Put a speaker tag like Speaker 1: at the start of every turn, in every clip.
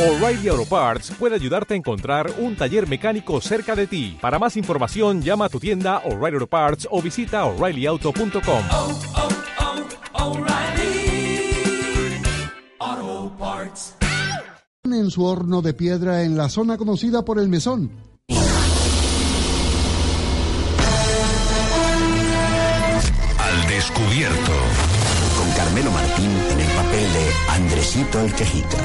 Speaker 1: O'Reilly Auto Parts puede ayudarte a encontrar un taller mecánico cerca de ti. Para más información, llama a tu tienda O'Reilly Auto Parts o visita oreillyauto.com.
Speaker 2: oh, oh, Parts.
Speaker 3: en su horno de piedra en la zona conocida por el mesón.
Speaker 4: Al descubierto.
Speaker 5: con Carmelo Martín en el papel de Andresito el Quejica.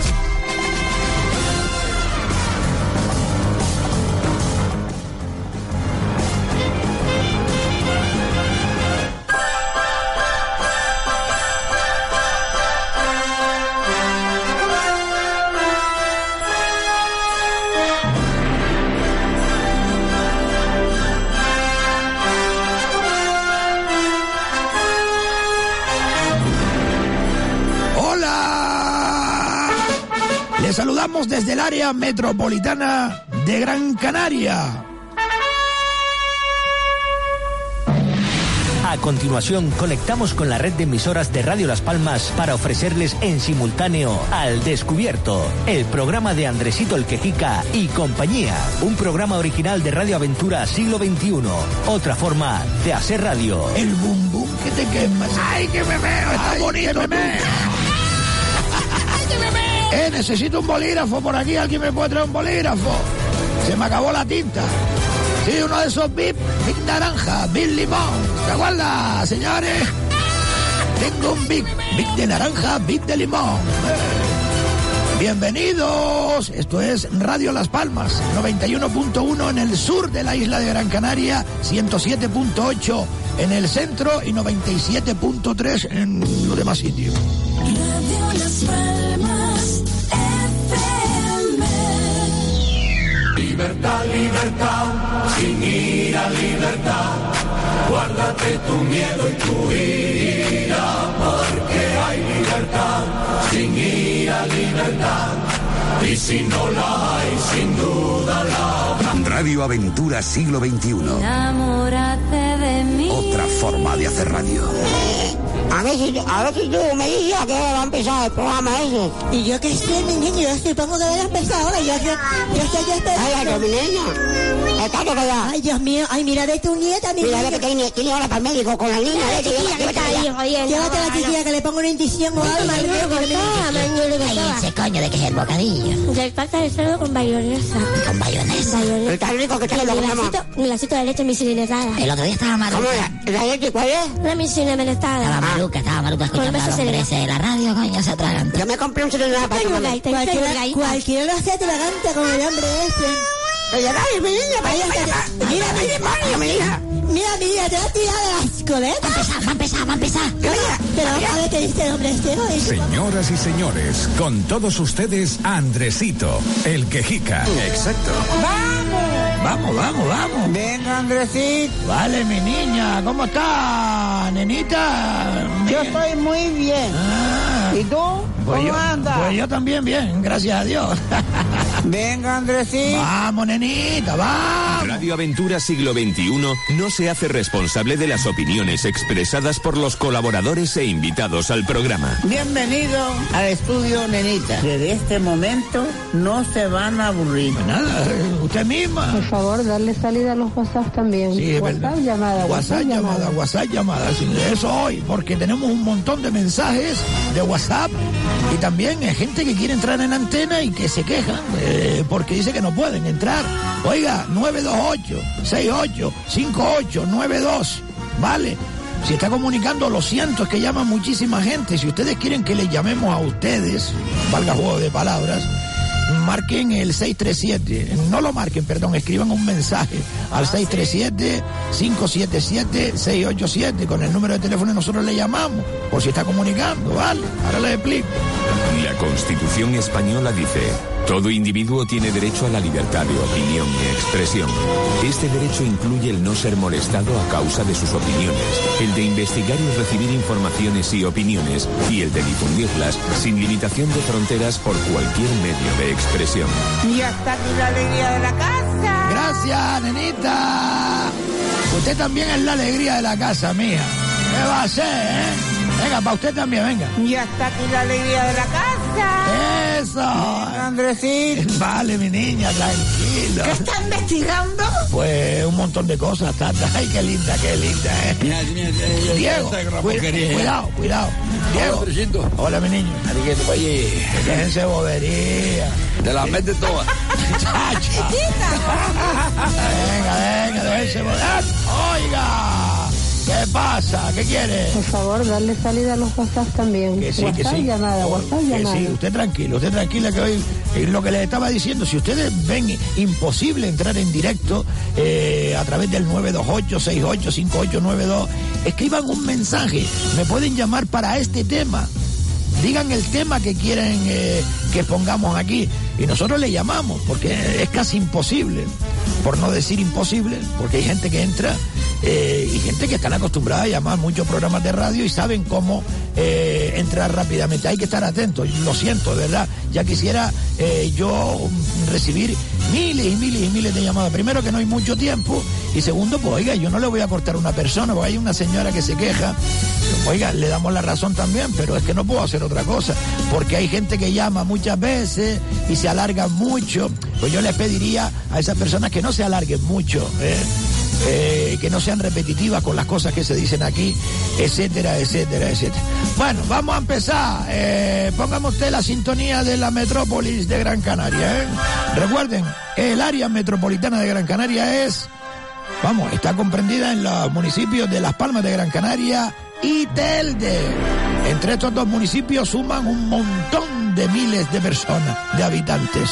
Speaker 6: Desde el área metropolitana de Gran Canaria.
Speaker 7: A continuación, conectamos con la red de emisoras de Radio Las Palmas para ofrecerles en simultáneo Al Descubierto, el programa de Andresito el Quejica y compañía. Un programa original de Radio Aventura Siglo XXI. Otra forma de hacer radio.
Speaker 6: El bum bum que te quemas. ¡Ay, que me veo! ¡Está bonito! me Eh, necesito un bolígrafo por aquí. ¿Alguien me puede traer un bolígrafo? Se me acabó la tinta. Sí, uno de esos bip, bip naranja, bip limón. ¿Se acuerda, señores? Tengo un bip, bip de naranja, bip de limón. Bienvenidos. Esto es Radio Las Palmas, 91.1 en el sur de la isla de Gran Canaria, 107.8 en el centro y 97.3 en los demás sitios.
Speaker 2: Radio Las Palmas Libertad, libertad, sin ir a libertad. Guárdate tu miedo y tu ira, porque hay libertad, sin ir a libertad. Y si no la hay, sin duda la habrá.
Speaker 5: Radio Aventura Siglo XXI.
Speaker 8: Enamórate de mí.
Speaker 5: Otra forma de hacer radio.
Speaker 9: A ver si, a ver si tú me dices a qué hora va a empezar el programa ese.
Speaker 10: Y yo que sé, mi niño, yo supongo que debe empezar ahora. Yo, yo, yo estoy ya
Speaker 9: Ay, ay, que
Speaker 10: esperando.
Speaker 9: mi niña. Que allá.
Speaker 10: Ay, Dios mío, ay, mira de tu nieta, mi
Speaker 9: Mira, ve
Speaker 10: niño.
Speaker 9: que tiene, tiene hora para el médico con la niña.
Speaker 10: Mira,
Speaker 9: que
Speaker 10: chiquilla, que está ahí, oye, Llévate a la chiquilla que le ponga una inyección o algo. que
Speaker 9: Ay, ese coño de que es el bocadillo.
Speaker 8: Del pata de cerdo con bayonesa.
Speaker 9: Con bayonesa.
Speaker 8: Bayonesa.
Speaker 9: Está rico que tiene lo que
Speaker 8: un glacito de leche misilinezada.
Speaker 9: El otro día estaba maluca. ¿Cómo era? ¿La leche cuál es?
Speaker 8: Una misilinezada.
Speaker 9: Maluca, estaba maluca
Speaker 8: Con
Speaker 9: escuchando a los
Speaker 8: serenos.
Speaker 9: hombres de la radio, coño, se atragan. Yo me compré un celular para
Speaker 10: Cualquiera, cualquiera lo hace atragante con el hombre este.
Speaker 9: Dale, mi niña,
Speaker 10: Ay,
Speaker 9: vaya, vaya,
Speaker 10: hasta-
Speaker 9: vaya.
Speaker 10: mira,
Speaker 9: Mira,
Speaker 10: mira,
Speaker 9: mi hija.
Speaker 10: Mira, mira, te va a tirar de las coletas.
Speaker 9: Va a empezar, va a empezar. Oye,
Speaker 10: Pero a ver qué dice el hombre este hoy.
Speaker 4: Señoras y señores, con todos ustedes, Andresito, el quejica.
Speaker 5: Exacto.
Speaker 6: Vamos, vamos, vamos.
Speaker 9: Venga, Andresito.
Speaker 6: Vale, mi niña, ¿cómo está, nenita?
Speaker 9: Yo
Speaker 6: Bien.
Speaker 9: estoy muy bien.
Speaker 6: Ah,
Speaker 9: ¿Y tú?
Speaker 6: pues
Speaker 9: ¿Cómo
Speaker 6: yo,
Speaker 9: andas?
Speaker 6: Pues yo también bien, gracias a Dios.
Speaker 9: Venga, Andresito.
Speaker 6: vamos, nenita, vamos.
Speaker 11: Radio Aventura Siglo XXI no se hace responsable de las opiniones expresadas por los colaboradores e invitados al programa.
Speaker 9: Bienvenido al estudio Nenita. Desde este momento no se van a aburrir.
Speaker 6: Pues nada, usted misma.
Speaker 12: Por favor, darle salida a los WhatsApp también.
Speaker 6: Sí,
Speaker 12: WhatsApp
Speaker 6: verdad.
Speaker 12: llamada,
Speaker 6: WhatsApp llamada, WhatsApp llamada. Sí, eso hoy, porque tenemos un montón de mensajes de WhatsApp y también hay gente que quiere entrar en antena y que se quejan eh, porque dice que no pueden entrar. Oiga, 928-68-5892, ¿vale? Si está comunicando, lo siento, es que llama muchísima gente. Si ustedes quieren que les llamemos a ustedes, valga juego de palabras, marquen el 637, no lo marquen, perdón, escriban un mensaje al 637-577-687 con el número de teléfono y nosotros le llamamos, por si está comunicando, ¿vale? Ahora les explico.
Speaker 11: La Constitución española dice, todo individuo tiene derecho a la libertad de opinión y expresión. Este derecho incluye el no ser molestado a causa de sus opiniones, el de investigar y recibir informaciones y opiniones, y el de difundirlas sin limitación de fronteras por cualquier medio de expresión.
Speaker 9: Y hasta aquí la alegría de la casa.
Speaker 6: Gracias, nenita. Usted también es la alegría de la casa mía. ¿Qué va a hacer, eh? Venga, para usted también, venga.
Speaker 9: Y hasta aquí la alegría de la casa.
Speaker 6: Eso.
Speaker 9: Andresito.
Speaker 6: Vale, mi niña, tranquilo.
Speaker 9: ¿Qué está investigando?
Speaker 6: Pues un montón de cosas, tata. Ay, qué linda, qué linda, ¿eh?
Speaker 13: Mira, mira, mira,
Speaker 6: Diego,
Speaker 13: esta gran
Speaker 6: cu-
Speaker 13: porquería.
Speaker 6: cuidado, cuidado. Diego.
Speaker 13: Andresito.
Speaker 6: Hola, mi niño.
Speaker 13: Ariqueto, oye,
Speaker 6: Déjense bobería.
Speaker 13: te las metes todas.
Speaker 6: Chacha. Venga, venga, déjense bobería. Oiga, ¿qué pasa? ¿Qué quiere?
Speaker 12: Por favor, darle salida a los WhatsApp también.
Speaker 6: Que sí, que
Speaker 12: WhatsApp
Speaker 6: sí.
Speaker 12: llamada, WhatsApp
Speaker 6: que
Speaker 12: llamada.
Speaker 6: sí, usted tranquilo, usted tranquila que hoy eh, lo que les estaba diciendo, si ustedes ven imposible entrar en directo eh, a través del 928-685892, escriban un mensaje, me pueden llamar para este tema. Digan el tema que quieren eh, que pongamos aquí y nosotros le llamamos porque es casi imposible, por no decir imposible, porque hay gente que entra eh, y gente que están acostumbrada a llamar muchos programas de radio y saben cómo eh, entrar rápidamente. Hay que estar atentos, lo siento, de verdad. Ya quisiera eh, yo recibir miles y miles y miles de llamadas. Primero que no hay mucho tiempo y segundo, pues oiga, yo no le voy a cortar a una persona, porque hay una señora que se queja. Oiga, le damos la razón también, pero es que no puedo hacer otra cosa, porque hay gente que llama muchas veces y se alarga mucho. Pues yo les pediría a esas personas que no se alarguen mucho. Eh, que no sean repetitivas con las cosas que se dicen aquí, etcétera, etcétera, etcétera. Bueno, vamos a empezar. Eh, póngame usted la sintonía de la metrópolis de Gran Canaria. ¿eh? Recuerden, el área metropolitana de Gran Canaria es, vamos, está comprendida en los municipios de Las Palmas de Gran Canaria y Telde. Entre estos dos municipios suman un montón de miles de personas, de habitantes.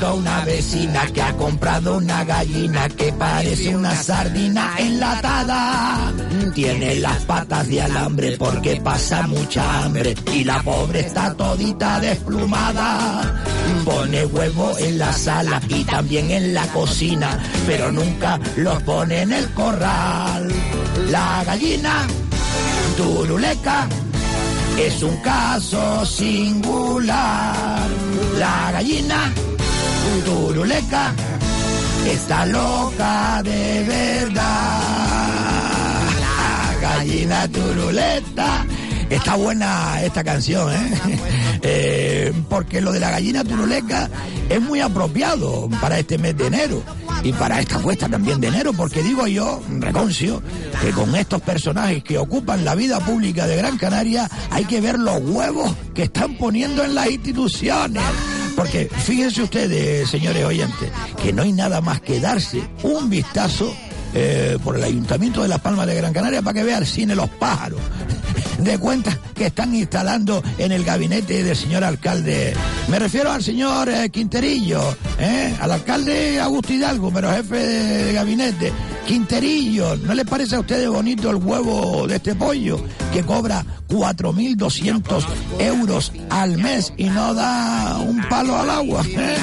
Speaker 6: Conozco una vecina que ha comprado una gallina que parece una sardina enlatada. Tiene las patas de alambre porque pasa mucha hambre y la pobre está todita desplumada. Pone huevo en la sala y también en la cocina, pero nunca los pone en el corral. La gallina turuleca es un caso singular. La gallina turuleca está loca de verdad. La gallina turuleta. Está buena esta canción, ¿eh? Eh, porque lo de la gallina turuleca es muy apropiado para este mes de enero y para esta cuesta también de enero, porque digo yo, reconcio, que con estos personajes que ocupan la vida pública de Gran Canaria hay que ver los huevos que están poniendo en las instituciones. Porque fíjense ustedes, señores oyentes, que no hay nada más que darse un vistazo eh, por el Ayuntamiento de Las Palmas de Gran Canaria para que vea el cine Los Pájaros de cuentas que están instalando en el gabinete del señor alcalde. Me refiero al señor eh, Quinterillo, ¿eh? al alcalde Augusto Hidalgo, pero jefe de, de gabinete. Quinterillo, ¿no les parece a ustedes bonito el huevo de este pollo que cobra 4.200 euros al mes y no da un palo al agua? ¿eh?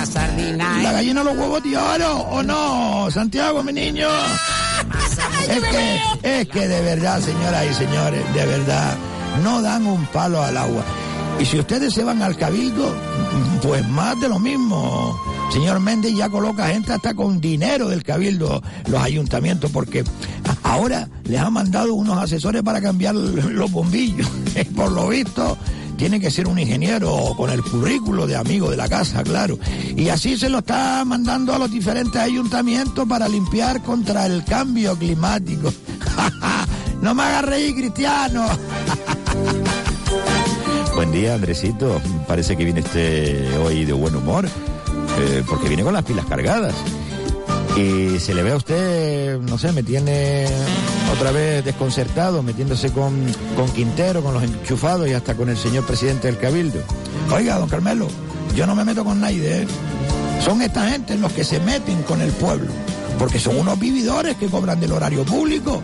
Speaker 6: La gallina los huevos de oro, ¿o no? Santiago, mi niño. Es que, es que de verdad, señoras y señores, de verdad, no dan un palo al agua. Y si ustedes se van al cabildo, pues más de lo mismo. Señor Méndez ya coloca gente hasta con dinero del cabildo, los ayuntamientos, porque ahora les ha mandado unos asesores para cambiar los bombillos. Por lo visto, tiene que ser un ingeniero con el currículo de amigo de la casa, claro. Y así se lo está mandando a los diferentes ayuntamientos para limpiar contra el cambio climático. no me hagas reír, Cristiano. Buen día, Andresito. Parece que viene este hoy de buen humor, eh, porque viene con las pilas cargadas. Y se le ve a usted, no sé, me tiene otra vez desconcertado, metiéndose con, con Quintero, con los enchufados y hasta con el señor presidente del Cabildo. Oiga, don Carmelo, yo no me meto con nadie, ¿eh? Son esta gente los que se meten con el pueblo, porque son unos vividores que cobran del horario público.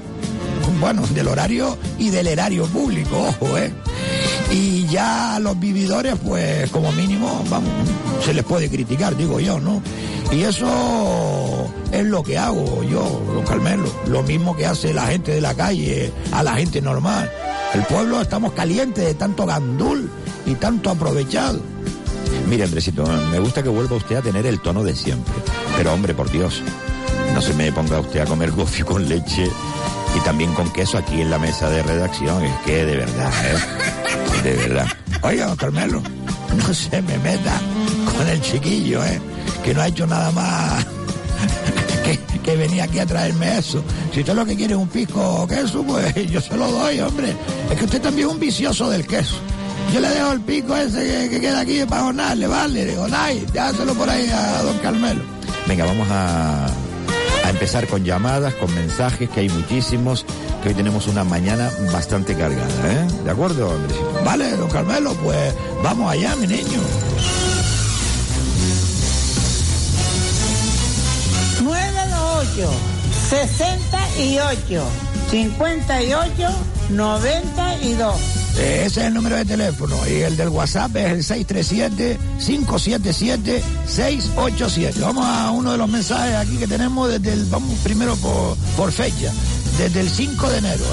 Speaker 6: Bueno, del horario y del erario público, ojo, ¿eh? Y ya los vividores, pues como mínimo, vamos, se les puede criticar, digo yo, ¿no? Y eso es lo que hago yo, don Carmelo. Lo mismo que hace la gente de la calle a la gente normal. El pueblo estamos calientes de tanto gandul y tanto aprovechado.
Speaker 14: Mire, Andresito, me gusta que vuelva usted a tener el tono de siempre. Pero hombre, por Dios, no se me ponga usted a comer gofio con leche y también con queso aquí en la mesa de redacción. Es que de verdad, ¿eh? De verdad.
Speaker 6: Oiga, don Carmelo, no se me meta con el chiquillo, ¿eh? Que no ha hecho nada más que, que venir aquí a traerme eso. Si usted lo que quiere es un pisco o queso, pues yo se lo doy, hombre. Es que usted también es un vicioso del queso. Yo le dejo el pico ese que, que queda aquí para Gonale, vale, digo, Nay, dáselo por ahí a don Carmelo.
Speaker 14: Venga, vamos a empezar con llamadas, con mensajes, que hay muchísimos, que hoy tenemos una mañana bastante cargada, ¿eh? ¿De acuerdo, Andresito?
Speaker 6: Vale, don Carmelo, pues vamos allá, mi niño.
Speaker 9: 928 68 58 92.
Speaker 6: Eh, Ese es el número de teléfono y el del WhatsApp es el 637-577-687. Vamos a uno de los mensajes aquí que tenemos desde el, vamos primero por, por fecha, desde el 5 de enero,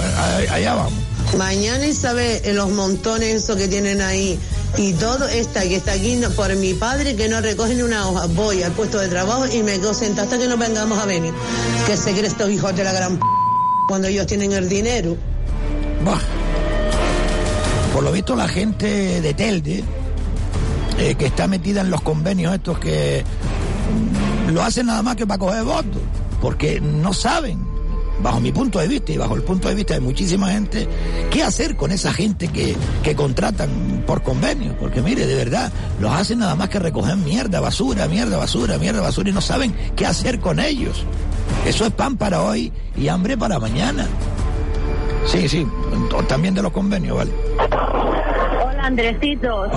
Speaker 6: eh, allá vamos.
Speaker 15: Mañana Isabel, en los montones esos que tienen ahí y todo esta que está aquí por mi padre que no recoge ni una hoja. Voy al puesto de trabajo y me quedo sentada hasta que nos vengamos a venir. Que se creen estos hijos de la gran p cuando ellos tienen el dinero.
Speaker 6: Buah. Por lo visto la gente de Telde, eh, que está metida en los convenios estos que lo hacen nada más que para coger votos, porque no saben, bajo mi punto de vista y bajo el punto de vista de muchísima gente, qué hacer con esa gente que, que contratan por convenio, porque mire, de verdad, los hacen nada más que recoger mierda, basura, mierda, basura, mierda, basura, y no saben qué hacer con ellos. Eso es pan para hoy y hambre para mañana. Sí, sí, también de los convenios, vale.
Speaker 16: Andresito,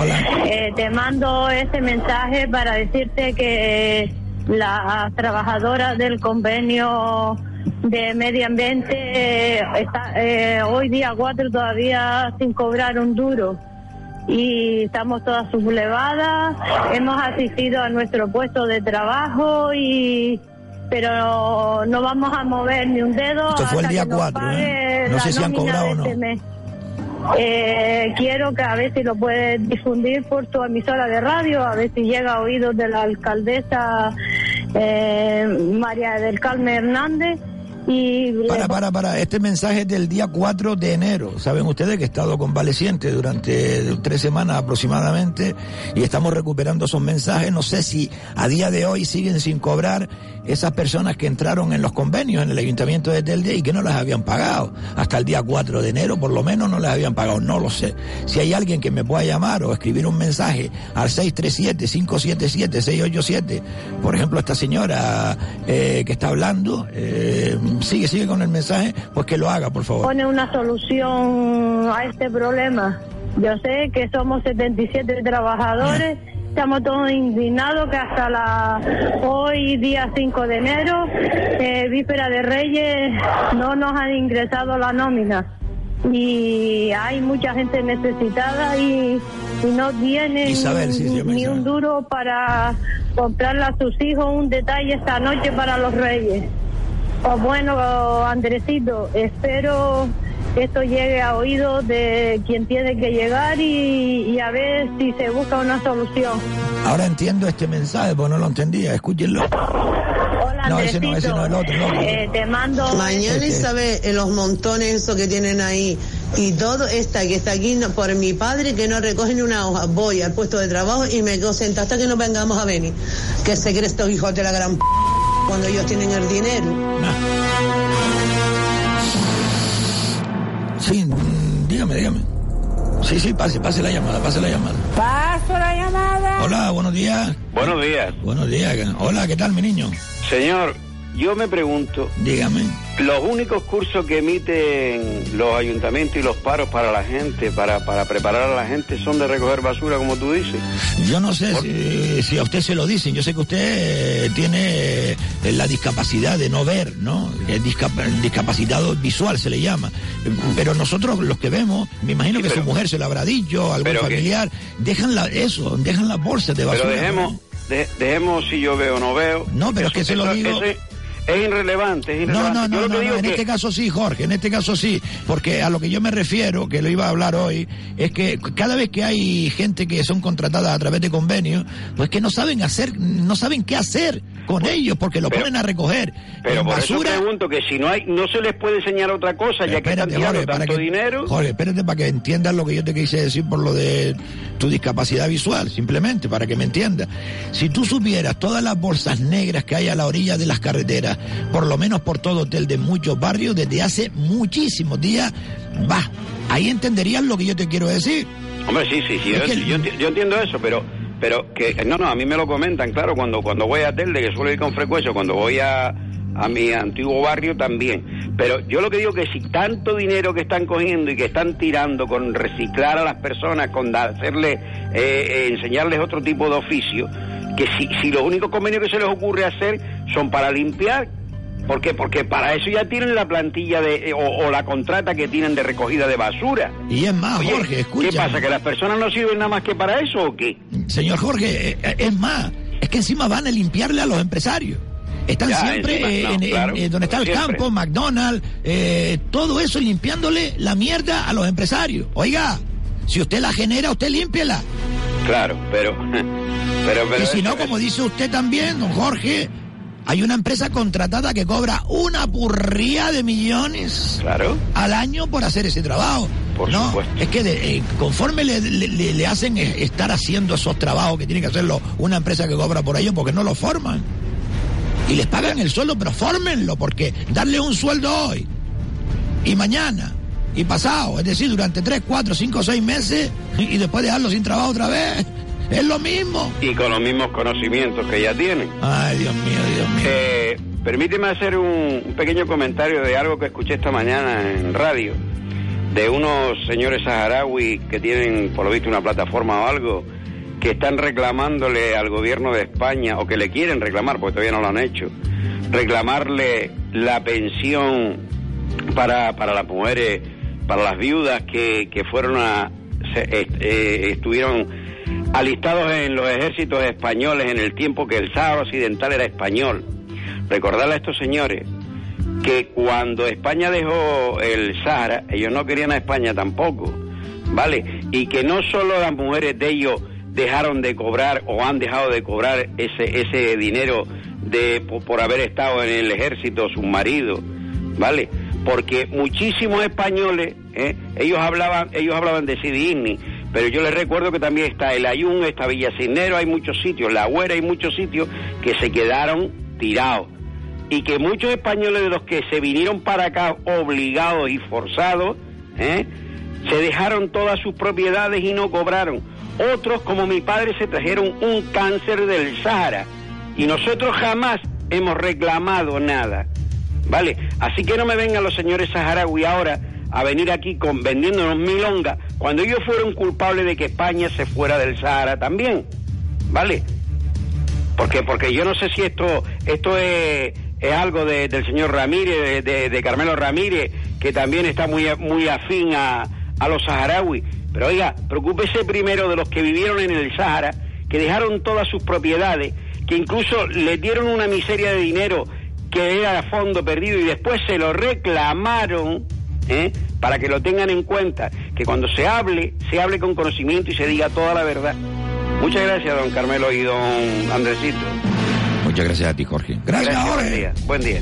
Speaker 16: Eh, te mando este mensaje para decirte que las trabajadoras del convenio de medio ambiente eh, está, eh, hoy día 4 todavía sin cobrar un duro y estamos todas sublevadas, hemos asistido a nuestro puesto de trabajo y pero no vamos a mover ni un dedo
Speaker 6: Esto fue el
Speaker 16: hasta
Speaker 6: día
Speaker 16: que nos
Speaker 6: 4,
Speaker 16: pague
Speaker 6: ¿eh? No sé si han cobrado o no.
Speaker 16: este mes. Eh, quiero que a ver si lo puedes difundir por tu emisora de radio, a ver si llega a oídos de la alcaldesa eh, María del Carmen Hernández. Y
Speaker 6: Para, para, para. Este mensaje es del día 4 de enero. Saben ustedes que he estado convaleciente durante tres semanas aproximadamente y estamos recuperando esos mensajes. No sé si a día de hoy siguen sin cobrar esas personas que entraron en los convenios en el ayuntamiento de Telde y que no las habían pagado. Hasta el día 4 de enero, por lo menos, no las habían pagado. No lo sé. Si hay alguien que me pueda llamar o escribir un mensaje al 637-577-687, por ejemplo, esta señora eh, que está hablando, eh, sigue, sigue con el mensaje, pues que lo haga, por favor.
Speaker 16: pone una solución a este problema. Yo sé que somos 77 trabajadores, estamos todos indignados que hasta la hoy día 5 de enero, eh, víspera de Reyes, no nos han ingresado la nómina. Y hay mucha gente necesitada y, y no tienen
Speaker 6: Isabel, sí, sí, yo me
Speaker 16: ni un duro para comprarle a sus hijos un detalle esta noche para los Reyes. Pues bueno, Andresito, espero que esto llegue a oídos de quien tiene que llegar y, y a ver si se busca una solución.
Speaker 6: Ahora entiendo este mensaje, porque no lo entendía. Escúchenlo.
Speaker 16: Hola,
Speaker 6: No, ese no, ese no, el otro, el otro.
Speaker 16: Eh, te mando...
Speaker 15: Mañana Isabel, en los montones esos que tienen ahí y todo esta que está aquí no- por mi padre que no recoge ni una hoja. Voy al puesto de trabajo y me quedo sentada hasta que nos vengamos a venir. Que se creen estos hijos de la gran p cuando ellos tienen el dinero.
Speaker 6: Sí, dígame, dígame. Sí, sí, pase, pase la llamada, pase la llamada.
Speaker 9: Paso la llamada.
Speaker 6: Hola, buenos días.
Speaker 17: Buenos días.
Speaker 6: Buenos días. Hola, ¿qué tal, mi niño?
Speaker 17: Señor, yo me pregunto,
Speaker 6: Dígame.
Speaker 17: los únicos cursos que emiten los ayuntamientos y los paros para la gente, para, para preparar a la gente, son de recoger basura, como tú dices.
Speaker 6: Yo no sé si, si a usted se lo dicen. Yo sé que usted eh, tiene eh, la discapacidad de no ver, ¿no? El discap- discapacitado visual se le llama. Pero nosotros los que vemos, me imagino que su mujer se lo habrá dicho, algún
Speaker 17: que-
Speaker 6: familiar, dejan la, eso, dejan las bolsas de basura.
Speaker 17: Pero dejemos, de- dejemos si yo veo o no veo.
Speaker 6: No, pero es que se lo digo-
Speaker 17: es, irrelevante, es
Speaker 6: No,
Speaker 17: irrelevante.
Speaker 6: no, no, no,
Speaker 17: digo
Speaker 6: no, en
Speaker 17: que-
Speaker 6: este caso sí, Jorge, en este caso sí, porque a lo que yo me refiero, que lo iba a hablar hoy, es que cada vez que hay gente que son contratadas a través de convenios, pues que no saben hacer, no saben qué hacer con ellos, porque lo ponen a recoger
Speaker 17: Pero
Speaker 6: en
Speaker 17: por
Speaker 6: basura.
Speaker 17: eso pregunto que si no hay, no se les puede enseñar otra cosa, ya que están
Speaker 6: Espérate,
Speaker 17: tirando
Speaker 6: Jorge, para
Speaker 17: tanto
Speaker 6: que,
Speaker 17: dinero.
Speaker 6: Jorge, espérate para que entiendas lo que yo te quise decir por lo de tu discapacidad visual, simplemente para que me entiendas. Si tú supieras todas las bolsas negras que hay a la orilla de las carreteras, por lo menos por todo hotel de muchos barrios, desde hace muchísimos días, va, ahí entenderías lo que yo te quiero decir.
Speaker 17: Hombre, sí, sí, sí, yo,
Speaker 6: que-
Speaker 17: yo enti- yo entiendo eso, pero pero que no, no, a mí me lo comentan, claro, cuando cuando voy a Telde, que suelo ir con frecuencia, cuando voy a, a mi antiguo barrio también. Pero yo lo que digo que si tanto dinero que están cogiendo y que están tirando con reciclar a las personas, con hacerle, eh, eh, enseñarles otro tipo de oficio, que si, si los únicos convenios que se les ocurre hacer son para limpiar, ¿Por qué? Porque para eso ya tienen la plantilla de, eh, o, o la contrata que tienen de recogida de basura.
Speaker 6: Y es más,
Speaker 17: Oye,
Speaker 6: Jorge, escucha.
Speaker 17: ¿Qué pasa? ¿Que las personas no sirven nada más que para eso o qué?
Speaker 6: Señor Jorge, eh, eh, es más, es que encima van a limpiarle a los empresarios. Están
Speaker 17: Ya,
Speaker 6: siempre
Speaker 17: encima,
Speaker 6: eh,
Speaker 17: no,
Speaker 6: en, en-
Speaker 17: claro,
Speaker 6: en donde está el
Speaker 17: siempre.
Speaker 6: campo, McDonald's, eh, todo eso limpiándole la mierda a los empresarios. Oiga, si usted la genera, usted límpiela.
Speaker 17: Claro, pero... pero, pero
Speaker 6: y si no, como dice usted también, don Jorge, hay una empresa contratada que cobra una purría de millones
Speaker 17: Claro.
Speaker 6: al año por hacer ese trabajo.
Speaker 17: Por
Speaker 6: no,
Speaker 17: supuesto.
Speaker 6: es que de- eh, conforme le, le- le- le hacen estar haciendo esos trabajos que tiene que hacerlo una empresa que cobra por ello porque no lo forman. Y les pagan el sueldo, pero fórmenlo, porque darle un sueldo hoy y mañana y pasado, es decir, durante 3, 4, 5, 6 meses y después dejarlo sin trabajo otra vez, es lo mismo.
Speaker 17: Y con los mismos conocimientos que ya tienen.
Speaker 6: Ay, Dios mío, Dios mío.
Speaker 17: Eh, permíteme hacer un, un pequeño comentario de algo que escuché esta mañana en radio, de unos señores saharauis que tienen, por lo visto, una plataforma o algo, que están reclamándole al gobierno de España, o que le quieren reclamar, porque todavía no lo han hecho, reclamarle la pensión para, para las mujeres, para las viudas que, que fueron a, se- eh, estuvieron alistados en los ejércitos españoles en el tiempo que el Sáhara Occidental era español. Recordarle a estos señores que cuando España dejó el Sahara, ellos no querían a España tampoco, ¿vale? Y que no solo las mujeres de ellos dejaron de cobrar o han dejado de cobrar ese, ese dinero de, por, haber estado en el ejército, sus maridos, ¿vale? Porque muchísimos españoles, ¿eh? ellos hablaban, ellos hablaban de Ifni, pero yo les recuerdo que también está el Ayun, está Villa Cisnero, hay muchos sitios, La Güera, hay muchos sitios que se quedaron tirados y que muchos españoles de los que se vinieron para acá obligados y forzados, ¿eh? se dejaron todas sus propiedades y no cobraron. Otros, como mi padre, se trajeron un cáncer del Sahara y nosotros jamás hemos reclamado nada. ¿Vale? Así que no me vengan los señores saharaui ahora a venir aquí con vendiéndonos milonga cuando ellos fueron culpables de que España se fuera del Sahara también. ¿Vale? Porque, porque yo no sé si esto, esto es, es algo de- del señor Ramírez, de, Carmelo Ramírez, que también está muy, muy afín a, a los saharauis. Pero oiga, preocúpese primero de los que vivieron en el Sahara, que dejaron todas sus propiedades, que incluso les dieron una miseria de dinero que era a fondo perdido y después se lo reclamaron, ¿eh? para que lo tengan en cuenta, que cuando se hable, se hable con conocimiento y se diga toda la verdad. Muchas gracias, don Carmelo y don Andresito.
Speaker 14: Muchas gracias a ti, Jorge.
Speaker 6: Gracias,
Speaker 17: buen
Speaker 6: Jorge.
Speaker 17: día. Buen día.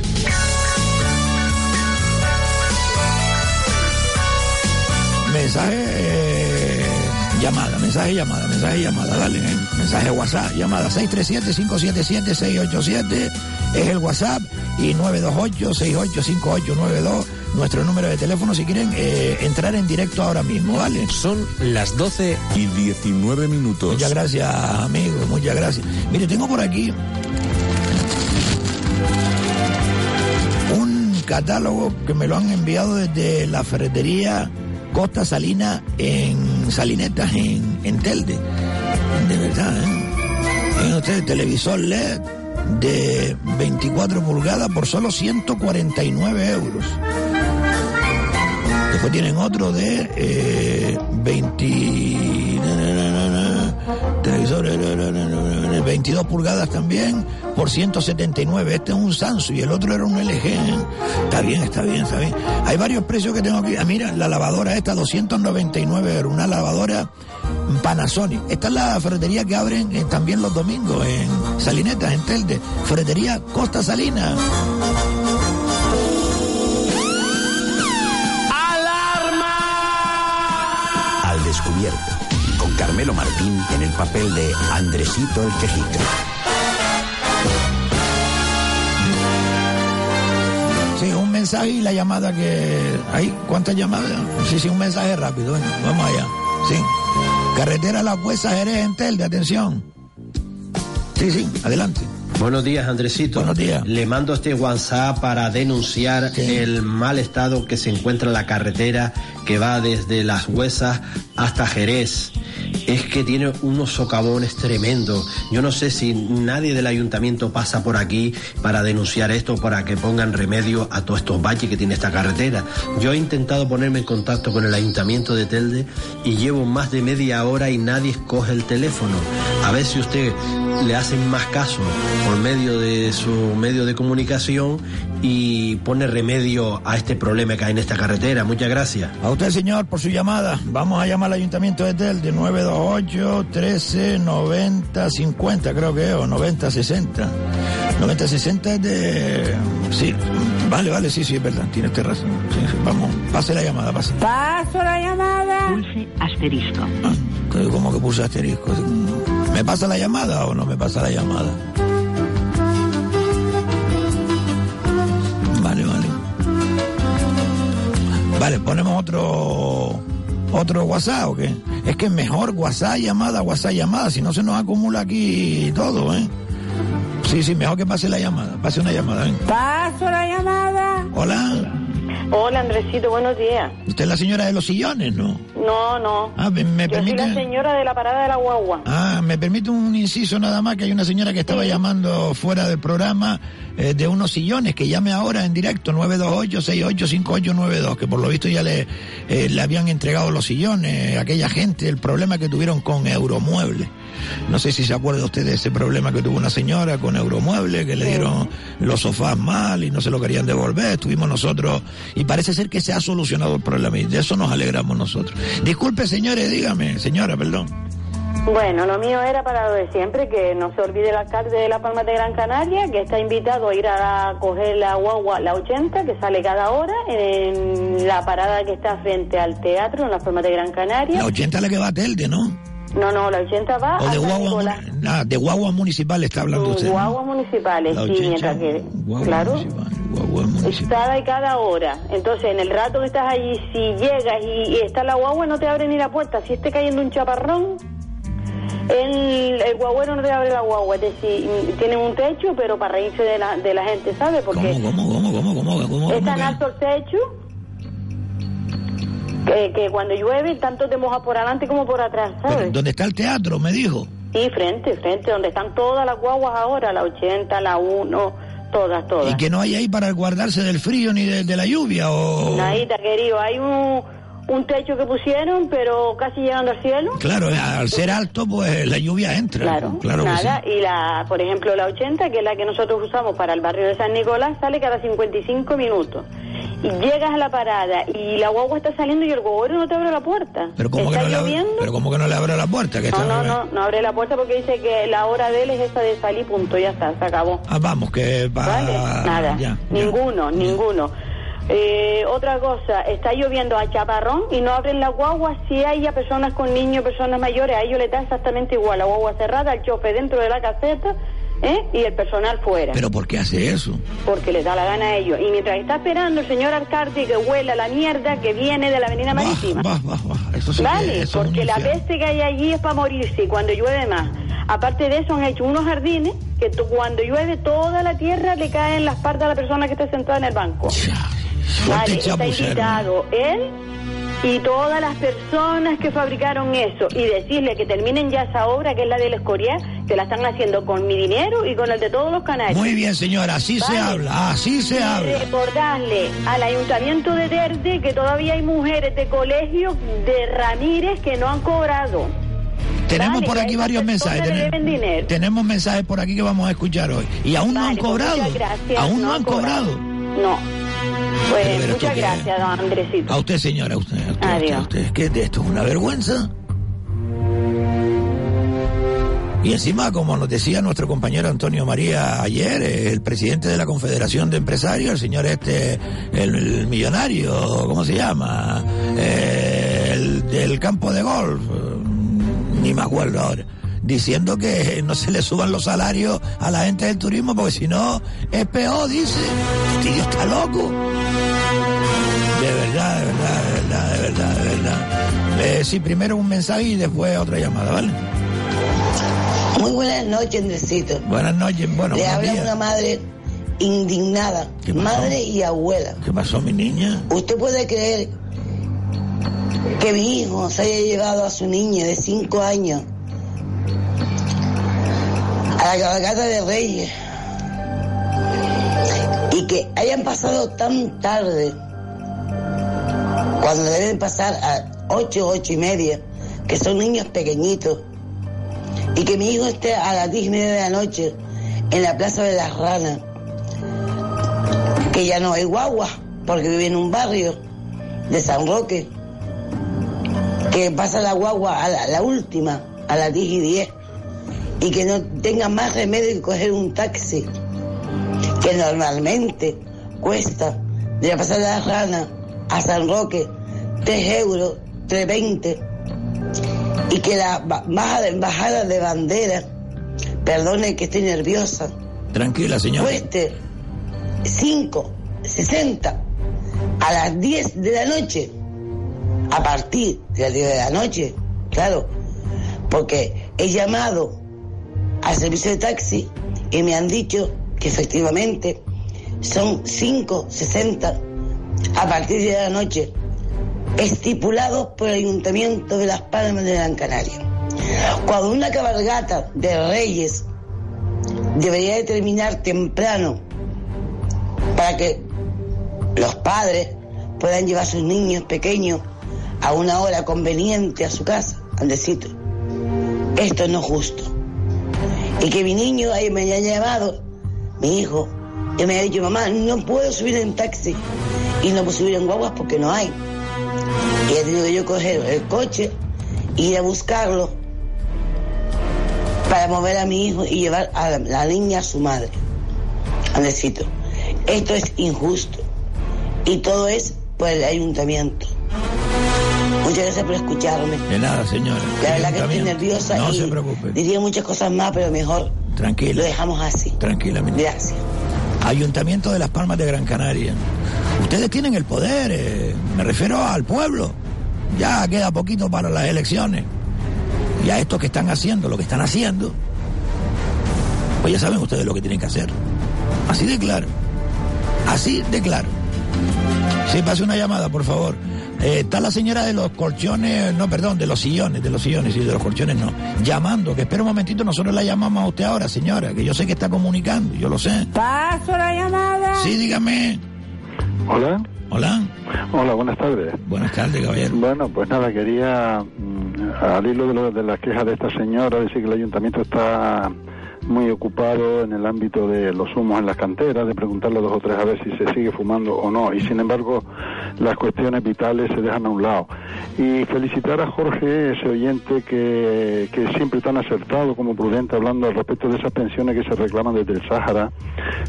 Speaker 6: Mensaje, eh, llamada, mensaje, llamada, mensaje, llamada, dale, eh. mensaje WhatsApp, llamada 637-577-687 es el WhatsApp y 928-685892, nuestro número de teléfono si quieren eh, entrar en directo ahora mismo, ¿vale?
Speaker 11: Son las 12
Speaker 18: y 19 minutos.
Speaker 6: Muchas gracias, amigo, muchas gracias. Mire, tengo por aquí catálogo que me lo han enviado desde la ferretería Costa Salina en Salinetas, en, Telde. De verdad, ¿eh? Televisor LED de 24 pulgadas por solo 149 euros. Después tienen otro de eh, 20... na, na, na, na, na, televisor eh, na, na, na, na, na, 22 pulgadas también por 179. Este es un Samsung y el otro era un LG. Está bien, está bien, está bien. Hay varios precios que tengo aquí. Ah, mira, la lavadora esta, 299 euros. Una lavadora Panasonic. Esta es la ferretería que abren eh, también los domingos en Salinetas, en Telde. Ferretería Costa Salina.
Speaker 5: Al descubierto, Carmelo Martín en el papel de Andresito el Quejica.
Speaker 6: Sí, un mensaje y la llamada que... ¿Hay cuántas llamadas? Sí, sí, un mensaje rápido. venga, vamos allá. Sí. Carretera La Cuesta Jerez en Telde, atención. Sí, sí, adelante.
Speaker 19: Buenos días, Andresito.
Speaker 6: Buenos días.
Speaker 19: Le mando este WhatsApp para denunciar el mal estado que se encuentra en la carretera que va desde Las Huesas hasta Jerez. Es que tiene unos socavones tremendos. Yo no sé si nadie del ayuntamiento pasa por aquí para denunciar esto, para que pongan remedio a todos estos baches que tiene esta carretera. Yo he intentado ponerme en contacto con el ayuntamiento de Telde y llevo más de media hora y nadie coge el teléfono. A ver si usted le hacen más caso por medio de su medio de comunicación y pone remedio a este problema que hay en esta carretera. Muchas gracias.
Speaker 6: A usted, señor, por su llamada. Vamos a llamar al ayuntamiento de Telde, 928 13 90 50, creo que es, o 90 60. 90 60 es de. Sí, vale, vale, sí, sí, es verdad, tiene usted razón. Sí, sí, vamos, pase la llamada, pase.
Speaker 20: Paso la llamada.
Speaker 21: Pulse asterisco.
Speaker 6: ¿Cómo que puse asterisco? ¿Me pasa la llamada o no me pasa la llamada? Vale, vale. Vale, ponemos otro otro WhatsApp o qué? Es que es mejor WhatsApp llamada, WhatsApp llamada, si no se nos acumula aquí todo, ¿eh? Sí, sí, mejor que pase la llamada, pase una llamada, ven.
Speaker 20: Paso la llamada.
Speaker 6: Hola,
Speaker 22: Hola, Andresito, buenos días.
Speaker 6: usted es la señora de los sillones, ¿no?
Speaker 22: No, no.
Speaker 6: Ah, me, me
Speaker 22: Yo soy la señora de la parada de la guagua.
Speaker 6: Ah, me permite un inciso nada más, que hay una señora que estaba llamando fuera del programa eh, de unos sillones, que llame ahora en directo, 928-685892, que por lo visto ya le, eh, le habían entregado los sillones a aquella gente, el problema que tuvieron con Euromueble. No sé si se acuerda usted de ese problema que tuvo una señora con Euromueble, que le dieron los sofás mal y no se lo querían devolver, estuvimos nosotros, y parece ser que se ha solucionado el problema, y de eso nos alegramos nosotros. Disculpe, señores, dígame, señora, perdón.
Speaker 22: Bueno, lo mío era para lo de siempre, que no se olvide el alcalde de La Palma de Gran Canaria, que está invitado a ir a coger la guagua, la 80, que sale cada hora, en la parada que está frente al teatro, en La Palma de Gran Canaria.
Speaker 6: La 80 es la que va a Telde, ¿no?
Speaker 22: No, no, la 80 va
Speaker 6: O de guagua,
Speaker 22: Nicolás.
Speaker 6: ah, de guagua municipal está hablando usted. ¿no?
Speaker 22: Guaguas municipales,
Speaker 6: La
Speaker 22: sí,
Speaker 6: 80,
Speaker 22: mientras que...
Speaker 6: guagua
Speaker 22: claro.
Speaker 6: Guagua.
Speaker 22: Cada y cada hora. Entonces, en el rato que estás allí, si llegas y, y está la guagua, no te abre ni la puerta. Si esté cayendo un chaparrón, el, el guagüero no te abre la guagua. Es decir, tienen un techo, pero para reírse de la, de la gente, ¿sabes? Porque
Speaker 6: ¿Cómo, cómo, cómo, cómo, cómo,
Speaker 22: es tan alto el techo que, que cuando llueve, tanto te moja por adelante como por atrás, ¿sabes?
Speaker 6: ¿Dónde está el teatro? Me dijo.
Speaker 22: Sí, frente, frente, donde están todas las guaguas ahora, la 80, la 1, todas, todas.
Speaker 6: ¿Y que no hay ahí para guardarse del frío ni de, de la lluvia? O...
Speaker 22: Nadita, querido, hay un, un techo que pusieron, pero casi llegando al cielo.
Speaker 6: Claro, al ser alto, pues la lluvia entra.
Speaker 22: Claro,
Speaker 6: claro
Speaker 22: nada.
Speaker 6: sí.
Speaker 22: Y la, por ejemplo, la 80, que es la que nosotros usamos para el barrio de San Nicolás, sale cada 55 minutos. Y llegas a la parada y la guagua está saliendo y el guagüero no te abre la puerta.
Speaker 6: Pero ¿cómo, que no le abre,
Speaker 22: lloviendo.
Speaker 6: pero ¿cómo que no le abre la puerta? Que
Speaker 22: No,
Speaker 6: está-
Speaker 22: no, no, no abre la puerta porque dice que la hora de él es esa de salir, punto, ya está, se acabó.
Speaker 6: Ah, vamos, que va...
Speaker 22: ¿Vale? Nada,
Speaker 6: Ya,
Speaker 22: ninguno, ninguno. Eh, otra cosa, está lloviendo a chaparrón y no abren la guagua si hay ya personas con niños, personas mayores, a ellos les da exactamente igual, la guagua cerrada, el chofe dentro de la caseta ¿eh? y el personal fuera,
Speaker 6: ¿Pero por qué hace eso?
Speaker 22: porque les da la gana a ellos. Y mientras está esperando el señor alcalde que huela la mierda que viene de la avenida marítima.
Speaker 6: Eso sí que-
Speaker 22: vale,
Speaker 6: eso es un
Speaker 22: porque la peste que hay allí es para morirse y cuando llueve más. Aparte de eso, han hecho unos jardines que cuando llueve toda la tierra le cae en las partes a la persona que está sentada en el banco. Vale, está invitado él y todas las personas que fabricaron eso y decirle que terminen ya esa obra que es la del Escorial, que la están haciendo con mi dinero y con el de todos los canarios.
Speaker 6: Muy bien, señora, así se habla, así se
Speaker 22: Y
Speaker 6: habla.
Speaker 22: recordarle al ayuntamiento de Terde que todavía hay mujeres de colegio de Ramírez que no han cobrado.
Speaker 6: Tenemos
Speaker 22: Vale,
Speaker 6: por aquí varios mensajes. Tenemos, tenemos mensajes por aquí que vamos a escuchar hoy. Y aún no han
Speaker 22: pues
Speaker 6: cobrado.
Speaker 22: gracias,
Speaker 6: Aún no,
Speaker 22: no
Speaker 6: han
Speaker 22: han
Speaker 6: cobrado.
Speaker 22: No. Pues
Speaker 6: Pero,
Speaker 22: muchas gracias, don Andresito.
Speaker 6: A usted, señora, a usted, a usted, a usted,
Speaker 22: Adiós.
Speaker 6: a usted. ¿Qué es de esto? ¿Es una vergüenza? Y encima, como nos decía nuestro compañero Antonio María ayer, el presidente de la Confederación de Empresarios, el señor este, el, el millonario, ¿cómo se llama? Eh, el del campo de golf, ni me acuerdo ahora, diciendo que no se le suban los salarios a la gente del turismo porque si no es peor, dice. Este tío está loco. De verdad, de verdad, de verdad, de verdad, de verdad. Eh, sí, primero un mensaje y después otra llamada, ¿vale?
Speaker 23: Muy buenas noches, Andresito.
Speaker 6: Buenas noches, bueno,
Speaker 23: Le habla
Speaker 6: días.
Speaker 23: una madre indignada, madre y abuela.
Speaker 6: ¿Qué pasó, mi niña?
Speaker 23: ¿Usted puede creer que mi hijo se haya llevado a su niña de 5 años a la cabalgata de Reyes. Y que hayan pasado tan tarde cuando deben pasar a 8, 8 y media, que son niños pequeñitos, y que mi hijo esté a las 10 y media de la noche en la Plaza de las Ranas, que ya no hay guagua, porque vive en un barrio de San Roque, que pasa la guagua a la, la última, a las 10 y 10, y que no tenga más remedio que coger un taxi, que normalmente cuesta de la Plaza de las Ranas a San Roque 3 euros, 3,20 y que la bajada de bandera, perdone que estoy nerviosa,
Speaker 6: Tranquila, señora.
Speaker 23: cueste 5, 60 a las 10 de la noche, a partir de las 10 de la noche, claro, porque he llamado al servicio de taxi y me han dicho que efectivamente son 5, 60 a partir de la noche, estipulados por el Ayuntamiento de Las Palmas de Gran Canaria. Cuando una cabalgata de reyes debería de terminar temprano para que los padres puedan llevar a sus niños pequeños a una hora conveniente a su casa, Andesito. Esto no es justo. Y que mi niño ahí me haya llamado, mi hijo, y me haya dicho, mamá, no puedo subir en taxi y no puedo subir en guaguas porque no hay. Y he tenido que yo coger el coche, ir a buscarlo para mover a mi hijo y llevar a la, niña a su madre. Andresito, esto es injusto y todo es por el ayuntamiento. Muchas gracias por escucharme.
Speaker 6: De nada, señora.
Speaker 23: La verdad que estoy nerviosa
Speaker 6: No
Speaker 23: y
Speaker 6: se preocupe.
Speaker 23: diría muchas cosas más, pero mejor
Speaker 6: Tranquila.
Speaker 23: lo dejamos así.
Speaker 6: Tranquila.
Speaker 23: Gracias.
Speaker 6: Ayuntamiento de Las Palmas de Gran Canaria. Ustedes tienen el poder, eh, me refiero al pueblo. Ya queda poquito para las elecciones. Y a estos que están haciendo lo que están haciendo, pues ya saben ustedes lo que tienen que hacer. Así de claro. Así de claro. Sí, pase una llamada, por favor. Eh, está la señora de los colchones, no, perdón, de los sillones, de los sillones y de los colchones no. Llamando, que espera un momentito, nosotros la llamamos a usted ahora, señora, que yo sé que está comunicando, yo lo sé.
Speaker 20: Paso la llamada.
Speaker 6: Sí, dígame.
Speaker 21: Hola.
Speaker 6: Hola.
Speaker 21: Hola, buenas tardes.
Speaker 6: Buenas tardes, caballero.
Speaker 21: Bueno, pues nada, quería, mm, al hilo de, lo- de las quejas de esta señora, decir que el ayuntamiento está muy ocupado en el ámbito de los humos en las canteras, de preguntarle dos o tres a ver si se sigue fumando o no, y sin embargo las cuestiones vitales se dejan a un lado. Y felicitar a Jorge, ese oyente que, que siempre tan acertado como prudente hablando al respecto de esas pensiones que se reclaman desde el Sáhara,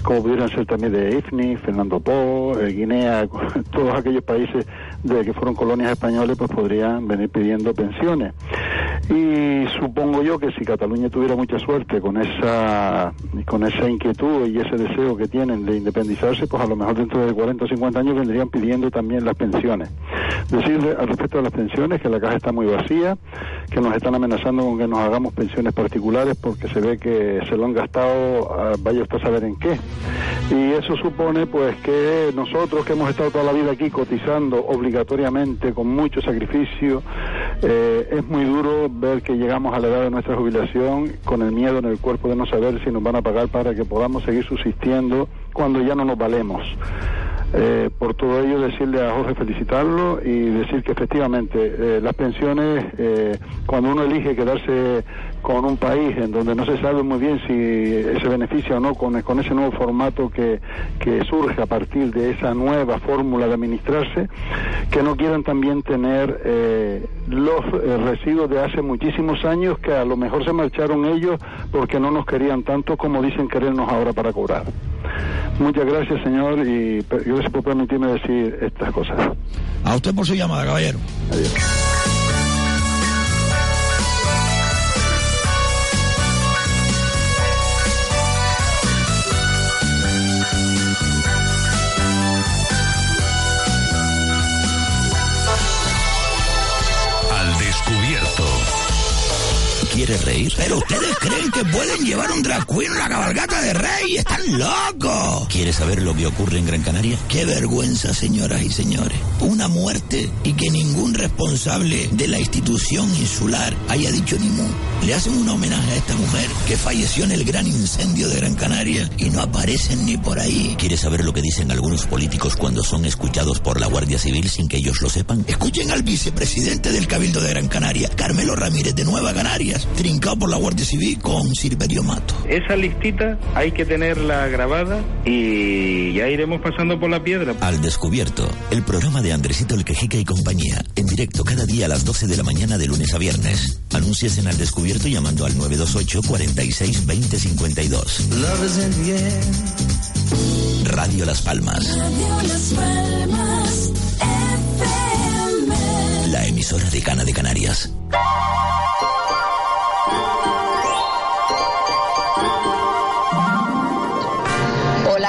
Speaker 21: como pudieran ser también de IFNI, Fernando Po, eh, Guinea, todos aquellos países de que fueron colonias españoles, pues podrían venir pidiendo pensiones. Y supongo yo que si Cataluña tuviera mucha suerte con esa, con esa inquietud y ese deseo que tienen de independizarse, pues a lo mejor dentro de 40 o 50 años vendrían pidiendo también las pensiones. Decirle al respecto de las pensiones que la caja está muy vacía, que nos están amenazando con que nos hagamos pensiones particulares porque se ve que se lo han gastado, ah, vaya usted a saber en qué. Y eso supone pues que nosotros que hemos estado toda la vida aquí cotizando obligatoriamente con mucho sacrificio, eh, es muy duro ver que llegamos a la edad de nuestra jubilación con el miedo en el cuerpo de no saber si nos van a pagar para que podamos seguir subsistiendo cuando ya no nos valemos. Eh, por todo ello, decirle a Jorge felicitarlo y decir que efectivamente eh, las pensiones, eh, cuando uno elige quedarse con un país en donde no se sabe muy bien si se beneficia o no con, con ese nuevo formato que, que surge a partir de esa nueva fórmula de administrarse, que no quieran también tener eh, los eh, residuos de hace muchísimos años que a lo mejor se marcharon ellos porque no nos querían tanto como dicen querernos ahora para cobrar. Muchas gracias, señor, y gracias por permitirme decir estas cosas.
Speaker 6: A usted por su llamada, caballero.
Speaker 21: Adiós.
Speaker 14: ¿Quieres reír?
Speaker 6: Pero ustedes creen que pueden llevar un drag queen a una cabalgata de rey. Están locos.
Speaker 14: ¿Quieres saber lo que ocurre en Gran Canaria?
Speaker 6: Qué vergüenza, señoras y señores. Una muerte y que ningún responsable de la institución insular haya dicho ni mu. Le hacen un homenaje a esta mujer que falleció en el gran incendio de Gran Canaria y no aparecen ni por ahí.
Speaker 14: ¿Quieres saber lo que dicen algunos políticos cuando son escuchados por la Guardia Civil sin que ellos lo sepan?
Speaker 6: Escuchen al vicepresidente del Cabildo de Gran Canaria, Carmelo Ramírez de Nueva Canarias, trincado por la Guardia Civil con Silverio Mato.
Speaker 24: Esa listita hay que tenerla grabada y ya iremos pasando por la piedra.
Speaker 14: Al descubierto, el programa de Andresito el Quejica y compañía, en directo cada día a las 12 de la mañana de lunes a viernes. Anuncias en Al Descubierto llamando al 928 46 20 52. Radio Las Palmas, la emisora de Cana de Canarias.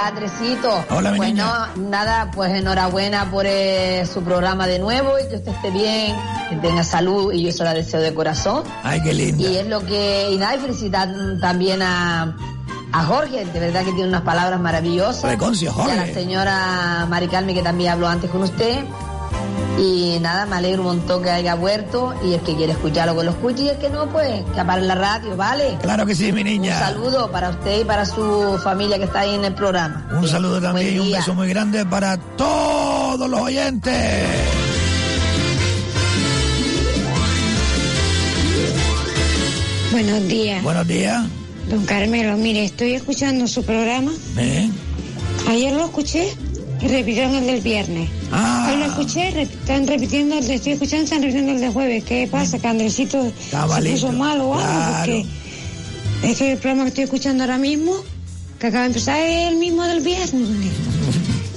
Speaker 25: Hola, Andresito.
Speaker 6: Hola, mi
Speaker 25: Pues
Speaker 6: niña.
Speaker 25: no, nada, pues enhorabuena por eh, su programa de nuevo y que usted esté bien, que tenga salud y yo se la deseo de corazón.
Speaker 6: Ay, qué linda.
Speaker 25: Y es lo que, y nada, y felicitar también a, a Jorge, de verdad que tiene unas palabras maravillosas.
Speaker 6: Reconcio,
Speaker 25: Y a
Speaker 6: Jorge.
Speaker 25: la señora Mari Carmen, que también habló antes con usted. Y nada, me alegro un montón que haya vuelto y el que quiere escucharlo que lo escuche y el que no, pues que apague la radio, ¿vale?
Speaker 6: Claro que sí, mi niña.
Speaker 25: Un saludo para usted y para su familia que está ahí en el programa.
Speaker 6: Un saludo también y un beso muy grande para todos los oyentes.
Speaker 26: Buenos días.
Speaker 6: Buenos días.
Speaker 26: Don Carmelo, mire, estoy escuchando su programa.
Speaker 6: ¿Eh?
Speaker 26: Ayer lo escuché y repitieron el del viernes.
Speaker 6: Ah.
Speaker 26: Hoy lo escuché, rep- están repitiendo el de, estoy escuchando, están repitiendo el de jueves. ¿Qué pasa? ¿Que Andresito se
Speaker 6: malito,
Speaker 26: puso malo o algo?
Speaker 6: claro.
Speaker 26: Porque es que el programa que estoy escuchando ahora mismo, que acaba de empezar, es el mismo del viernes.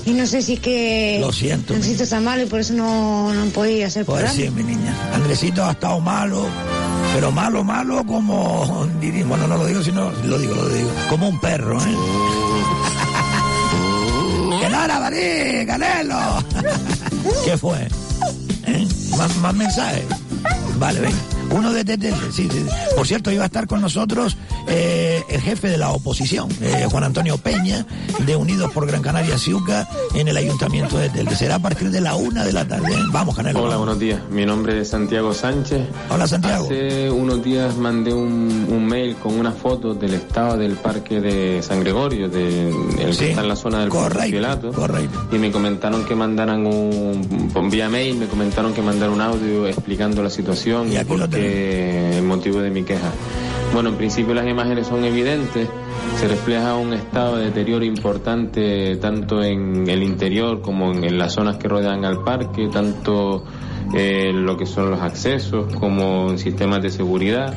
Speaker 26: Y no sé si es que
Speaker 6: Lo siento.
Speaker 26: Andresito está malo y por eso no, no han podido hacer
Speaker 6: Pues
Speaker 26: programa.
Speaker 6: sí, mi niña. Andresito ha estado malo, pero malo, malo como... Bueno, no lo digo, sino... Lo digo, lo digo. Como un perro, ¿eh? ¡Que no era Marí, Canelo! ¿Qué fue? ¿Eh? ¿Más, más mensajes? Vale, venga. Uno de, de- de- sí, sí. Por cierto, iba a estar con nosotros eh, el jefe de la oposición, eh, Juan Antonio Peña, de Unidos por Gran Canaria Ciuca, en el ayuntamiento de Telde. Será a partir de la una de la tarde. Vamos, Canelo.
Speaker 27: Hola, buenos días. Mi nombre es Santiago Sánchez.
Speaker 6: Hola, Santiago.
Speaker 27: Hace unos días mandé un, un mail con una foto del estado del parque de San Gregorio, de, el
Speaker 6: Sí,
Speaker 27: que está en la zona del
Speaker 6: correcto, correcto.
Speaker 27: Y me comentaron que mandaran un, vía mail, me comentaron que mandar un audio explicando la situación y, por el motivo de mi queja. Bueno, en principio las imágenes son evidentes, se refleja un estado de deterioro importante tanto en el interior como en, en las zonas que rodean al parque, tanto eh, lo que son los accesos como en sistemas de seguridad.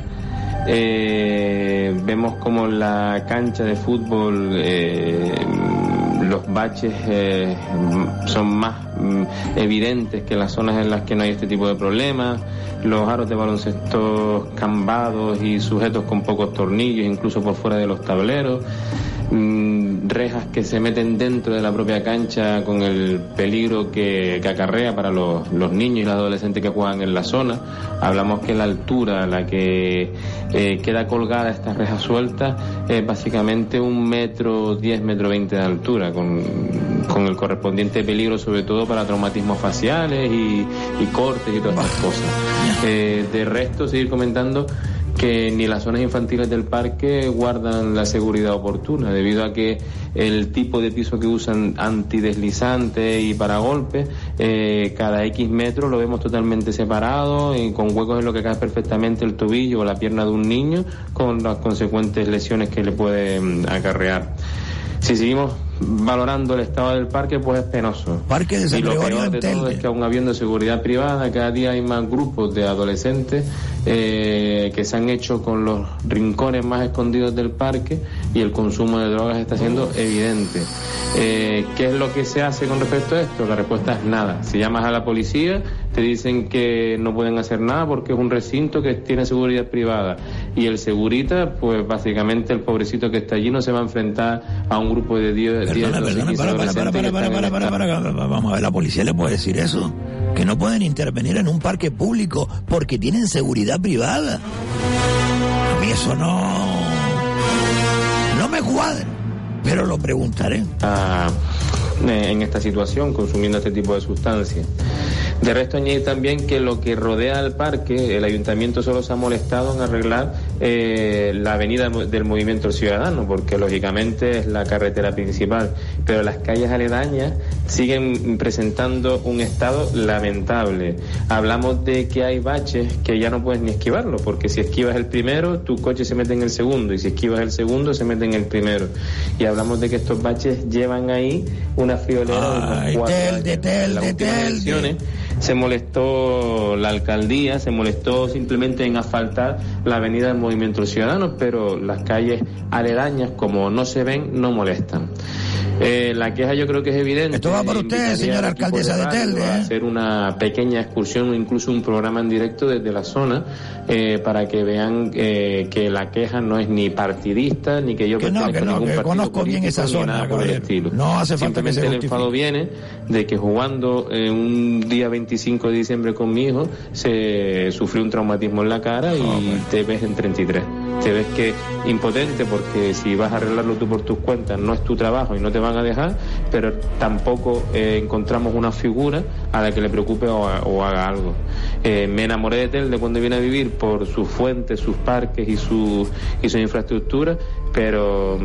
Speaker 27: Eh, vemos como la cancha de fútbol, eh, los baches eh, son más mm, evidentes que las zonas en las que no hay este tipo de problemas, los aros de baloncesto cambados y sujetos con pocos tornillos, incluso por fuera de los tableros, mm, rejas que se meten dentro de la propia cancha con el peligro que, que acarrea para los, los niños y los adolescentes que juegan en la zona. Hablamos que la altura a la que eh, queda colgada esta reja suelta es básicamente un metro, diez metro veinte de altura, con, con el correspondiente peligro sobre todo para traumatismos faciales y, y cortes y todas estas cosas. Eh, de resto, seguir comentando que ni las zonas infantiles del parque guardan la seguridad oportuna, debido a que el tipo de piso que usan antideslizante y para golpes, eh, cada X metros lo vemos totalmente separado, y con huecos en lo que cae perfectamente el tobillo o la pierna de un niño, con las consecuentes lesiones que le pueden acarrear. Si seguimos valorando el estado del parque, pues es penoso.
Speaker 6: Parque de San
Speaker 27: y lo
Speaker 6: Gregorio
Speaker 27: peor de todo es que aún habiendo seguridad privada, cada día hay más grupos de adolescentes eh, que se han hecho con los rincones más escondidos del parque y el consumo de drogas está siendo evidente. Eh, ¿Qué es lo que se hace con respecto a esto? La respuesta es nada. Si llamas a la policía, te dicen que no pueden hacer nada porque es un recinto que tiene seguridad privada. Y el segurita, pues básicamente el pobrecito que está allí no se va a enfrentar a un grupo de 10, 10 12, 15
Speaker 6: Para, para, para,
Speaker 27: adolescentes que
Speaker 6: para,
Speaker 27: están
Speaker 6: para,
Speaker 27: en
Speaker 6: para, para, para, para, Vamos a ver, la policía le puede decir eso. Que no pueden intervenir en un parque público porque tienen seguridad privada. A mí eso no. Me cuadra. Pero lo preguntaré.
Speaker 27: eh, en esta situación consumiendo este tipo de sustancias. De resto añadir también que lo que rodea al parque, el ayuntamiento solo se ha molestado en arreglar eh, la avenida del movimiento ciudadano, porque lógicamente es la carretera principal, pero las calles aledañas siguen presentando un estado lamentable. Hablamos de que hay baches que ya no puedes ni esquivarlo, porque si esquivas el primero, tu coche se mete en el segundo, y si esquivas el segundo, se mete en el primero. Y hablamos de que estos baches llevan ahí una friolera de unos cuatro años. En
Speaker 6: Telde,
Speaker 27: las últimas
Speaker 6: Telde.
Speaker 27: elecciones se molestó la alcaldía, se molestó simplemente en asfaltar la avenida del Movimiento Ciudadano, pero las calles aledañas, como no se ven, no molestan. Eh, la queja yo creo que es evidente.
Speaker 6: Esto va por usted, señora alcaldesa de
Speaker 27: radio
Speaker 6: Telde, ¿eh?
Speaker 27: hacer una pequeña excursión o incluso un programa en directo desde la zona eh, para que vean eh, que la queja no es ni partidista ni que yo
Speaker 6: Que no, que no, que conozco bien esa zona,
Speaker 27: por el estilo.
Speaker 6: No hace falta que se
Speaker 27: Simplemente el enfado viene de que jugando eh, un día 25 de diciembre con mi hijo se sufrió un traumatismo en la cara y te ves en 33. Te ves que impotente porque si vas a arreglarlo tú por tus cuentas no es tu trabajo y no te van a dejar, pero tampoco eh, encontramos una figura a la que le preocupe o, o haga algo. Eh, me enamoré de Telde cuando vine a vivir por sus fuentes, sus parques y su, y su infraestructura, pero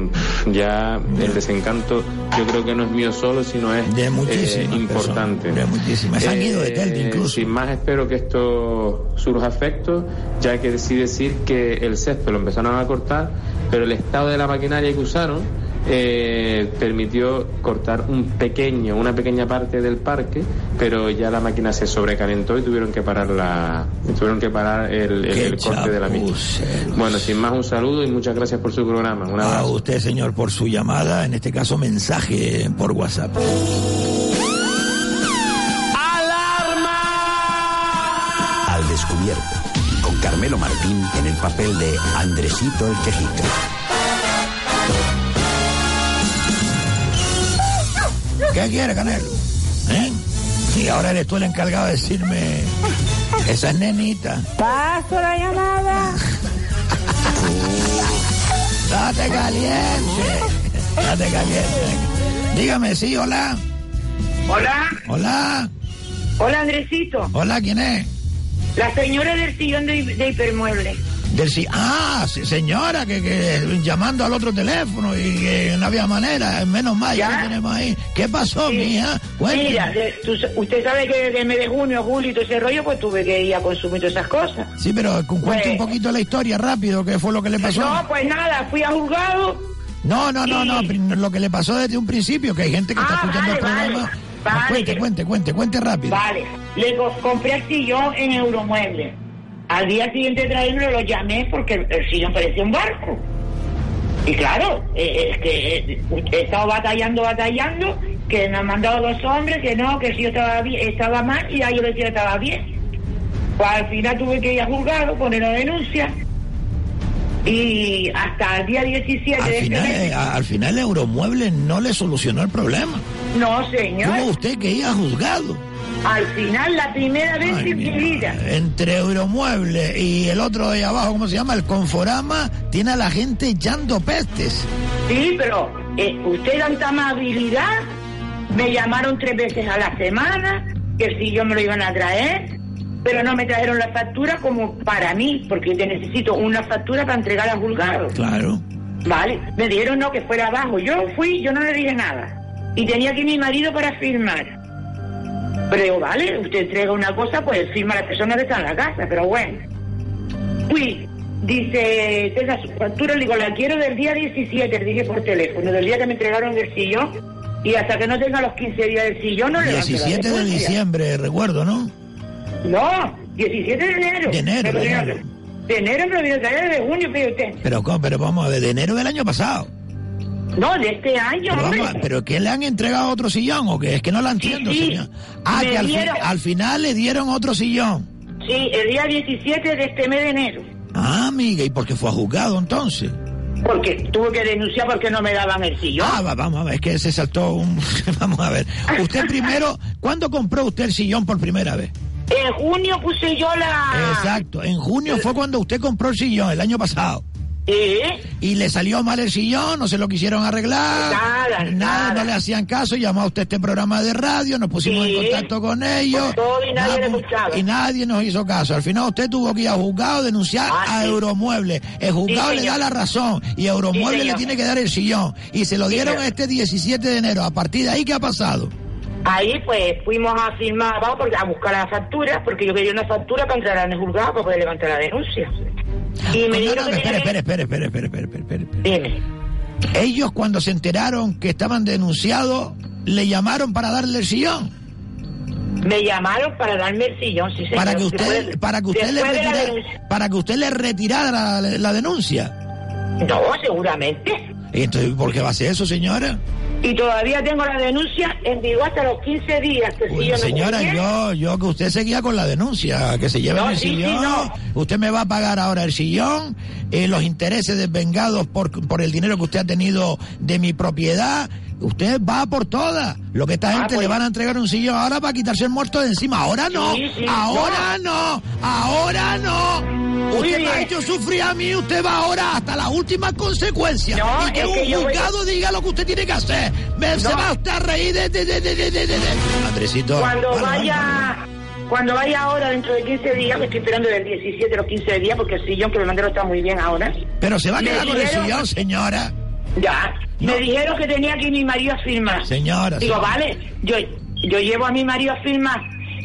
Speaker 27: ya el desencanto yo creo que no es mío solo, sino es
Speaker 6: De
Speaker 27: eh, importante.
Speaker 6: de muchísimas. Han ido de Telde
Speaker 27: Eh,
Speaker 6: incluso.
Speaker 27: Sin más espero que esto surja efecto, ya que sí decir que el césped lo empezaron a cortar, pero el estado de la maquinaria que usaron eh, permitió cortar un pequeño, una pequeña parte del parque, pero ya la máquina se sobrecalentó y tuvieron que parar la, tuvieron que parar el, el-
Speaker 6: Qué
Speaker 27: el corte de la misma. Bueno, sin más un saludo y muchas gracias por su programa. Un
Speaker 6: A usted, señor, por su llamada, en este caso mensaje por WhatsApp.
Speaker 5: Al descubierto, con Carmelo Martín en el papel de Andresito el Quejito.
Speaker 6: ¿Qué quiere, Canelo? ¿Eh? Y ahora eres tú el encargado de decirme. Esa es nenita.
Speaker 20: Paso la llamada.
Speaker 6: Date caliente. Date caliente. Dígame, sí, hola.
Speaker 28: Hola,
Speaker 6: Hola.
Speaker 28: hola Andresito.
Speaker 6: Hola, ¿quién es?
Speaker 28: La señora del sillón de, de hipermueble.
Speaker 6: Del sí. Ah, sí, señora, que, que llamando al otro teléfono y que no había manera. Menos mal, ya, tenemos ahí. ¿Qué pasó, mija? Cuénteme.
Speaker 28: Mira, usted sabe que desde el mes de junio, julio y todo ese rollo, pues tuve que ir a consumir todas esas cosas.
Speaker 6: Sí, pero cu- cuente un
Speaker 28: Pues-
Speaker 6: poquito la historia rápido, ¿qué fue lo que le pasó?
Speaker 28: No, pues nada, fui a juzgado.
Speaker 6: No, no, no,
Speaker 28: y-
Speaker 6: no, lo que le pasó desde un principio, que hay gente que está
Speaker 28: Ah,
Speaker 6: escuchando el
Speaker 28: vale,
Speaker 6: programa.
Speaker 28: Vale.
Speaker 6: Cuente, cuente, cuente, cuente rápido.
Speaker 28: Vale, le co- compré el sillón en Euromueble. Al día siguiente de traerlo lo llamé porque el, el sillón parecía un barco. Y claro, eh, es que eh, he estado batallando, batallando que me han mandado dos hombres, que no, que si yo estaba bien, estaba mal y ya yo decía que estaba bien. Pues al final tuve que ir a juzgado, poner una denuncia y hasta el día 17
Speaker 6: Al
Speaker 28: de este
Speaker 6: final,
Speaker 28: mes-
Speaker 6: eh, a- al final Euromueble no le solucionó el problema.
Speaker 28: No, señor.
Speaker 6: Tuvo usted que ir a juzgado.
Speaker 28: Al final, la primera vez en mi vida.
Speaker 6: Entre Euromueble y el otro de ahí abajo, ¿cómo se llama? El Conforama, tiene a la gente echando pestes.
Speaker 28: Sí, pero eh, usted tanta amabilidad. Me llamaron tres veces a la semana, que si yo me lo iban a traer, pero no me trajeron la factura como para mí, porque yo necesito una factura para entregar al juzgado.
Speaker 6: Claro.
Speaker 28: Vale, me dijeron no, que fuera abajo. Yo fui, yo no le dije nada. Y tenía aquí mi marido para firmar. Pero digo, vale, usted entrega una cosa, pues firma la persona que está en la casa, pero bueno. Fui, dice, tenga su factura, le digo, la quiero del día 17, le dije por teléfono, del día que me entregaron el sillón, y hasta que no tenga los 15 días del sillón no le
Speaker 6: 17 de diciembre, recuerdo, ¿no?
Speaker 28: No, 17 de enero.
Speaker 6: De enero, de enero.
Speaker 28: De enero a traer de junio, pero usted.
Speaker 6: Pero, ¿cómo? pero vamos a ver, de enero del año pasado.
Speaker 28: No, de este año,
Speaker 6: Pero,
Speaker 28: hombre.
Speaker 6: vamos a- ¿pero qué le han entregado otro sillón o qué? Es que no la entiendo,
Speaker 28: sí.
Speaker 6: señor. Ah,
Speaker 28: Me
Speaker 6: que al, al final le dieron otro sillón.
Speaker 28: Sí, el día 17 de este mes de enero.
Speaker 6: Ah, amiga, ¿y por qué fue a juzgado entonces?
Speaker 28: Porque tuve que denunciar porque no me daban el sillón.
Speaker 6: Ah, va- vamos a ver, es que se saltó un... vamos a ver. Usted primero, ¿cuándo compró usted el sillón por primera vez?
Speaker 28: En junio puse yo la...
Speaker 6: Exacto, en junio fue cuando usted compró el sillón, el año pasado.
Speaker 28: ¿Eh?
Speaker 6: Y le salió mal el sillón, no se lo quisieron arreglar.
Speaker 28: Nada,
Speaker 6: nada, no le hacían caso, llamó a usted este programa de radio, nos pusimos en contacto con ellos.
Speaker 28: Todo y nadie le
Speaker 6: Nada,
Speaker 28: escuchaba.
Speaker 6: y nadie nos hizo caso. Al final usted tuvo que ir a juzgado a denunciar
Speaker 28: Ah,
Speaker 6: a
Speaker 28: sí.
Speaker 6: Euromueble. El juzgado
Speaker 28: Sí,
Speaker 6: le da la razón y Euromueble
Speaker 28: Sí,
Speaker 6: le tiene que dar el sillón. Y se lo dieron este 17 de enero. A partir de ahí, ¿qué ha pasado?
Speaker 28: Ahí pues fuimos a firmar, vamos a buscar la factura, porque yo quería una factura para entrar en el juzgado para poder levantar la denuncia. Y me dijeron que
Speaker 6: espere, espere, espere, espere, espere, espere, espere, espere.
Speaker 28: Dime.
Speaker 6: Ellos cuando se enteraron que estaban denunciados, le llamaron para darle el sillón.
Speaker 28: Me llamaron para darme el sillón, sí, señor.
Speaker 6: para que usted para que usted le
Speaker 28: después de la
Speaker 6: retira-
Speaker 28: denuncia.
Speaker 6: para que usted le retirara la, la denuncia
Speaker 28: No, seguramente.
Speaker 6: Y entonces ¿por qué va a hacer eso señora?
Speaker 28: Y todavía tengo la denuncia en vigor hasta los 15 días. Que si
Speaker 6: Pues,
Speaker 28: yo
Speaker 6: señora yo yo que usted seguía con la denuncia que se lleven
Speaker 28: No,
Speaker 6: el
Speaker 28: sí, sí,
Speaker 6: sillón
Speaker 28: no.
Speaker 6: usted me va a pagar ahora el sillón eh, los intereses desvengados por por el dinero que usted ha tenido de mi propiedad Usted va por todas. Lo que esta
Speaker 28: Ah,
Speaker 6: gente
Speaker 28: pues.
Speaker 6: le van a entregar un sillón ahora para quitarse el muerto de encima. Ahora no.
Speaker 28: Sí, sí,
Speaker 6: ahora no. Ahora no. Usted me ha hecho sufrir a mí. Usted va ahora hasta las últimas consecuencias.
Speaker 28: No,
Speaker 6: y que un
Speaker 28: que yo voy-
Speaker 6: juzgado diga lo que usted tiene que hacer. Me, Se va a reír de... de, de, de, de, de, de. Andresito.
Speaker 28: Cuando
Speaker 6: vale, vale,
Speaker 28: vaya, cuando vaya ahora dentro de 15 días, me estoy esperando del 17 los 15 días, porque el sillón que me mandaron está muy bien ahora.
Speaker 6: Pero se va a quedar con el sillón, señora.
Speaker 28: Ya.
Speaker 6: No.
Speaker 28: Me dijeron que tenía que ir mi marido a firmar.
Speaker 6: Señora,
Speaker 28: Digo,
Speaker 6: señora.
Speaker 28: vale, yo, yo llevo a mi marido a firmar.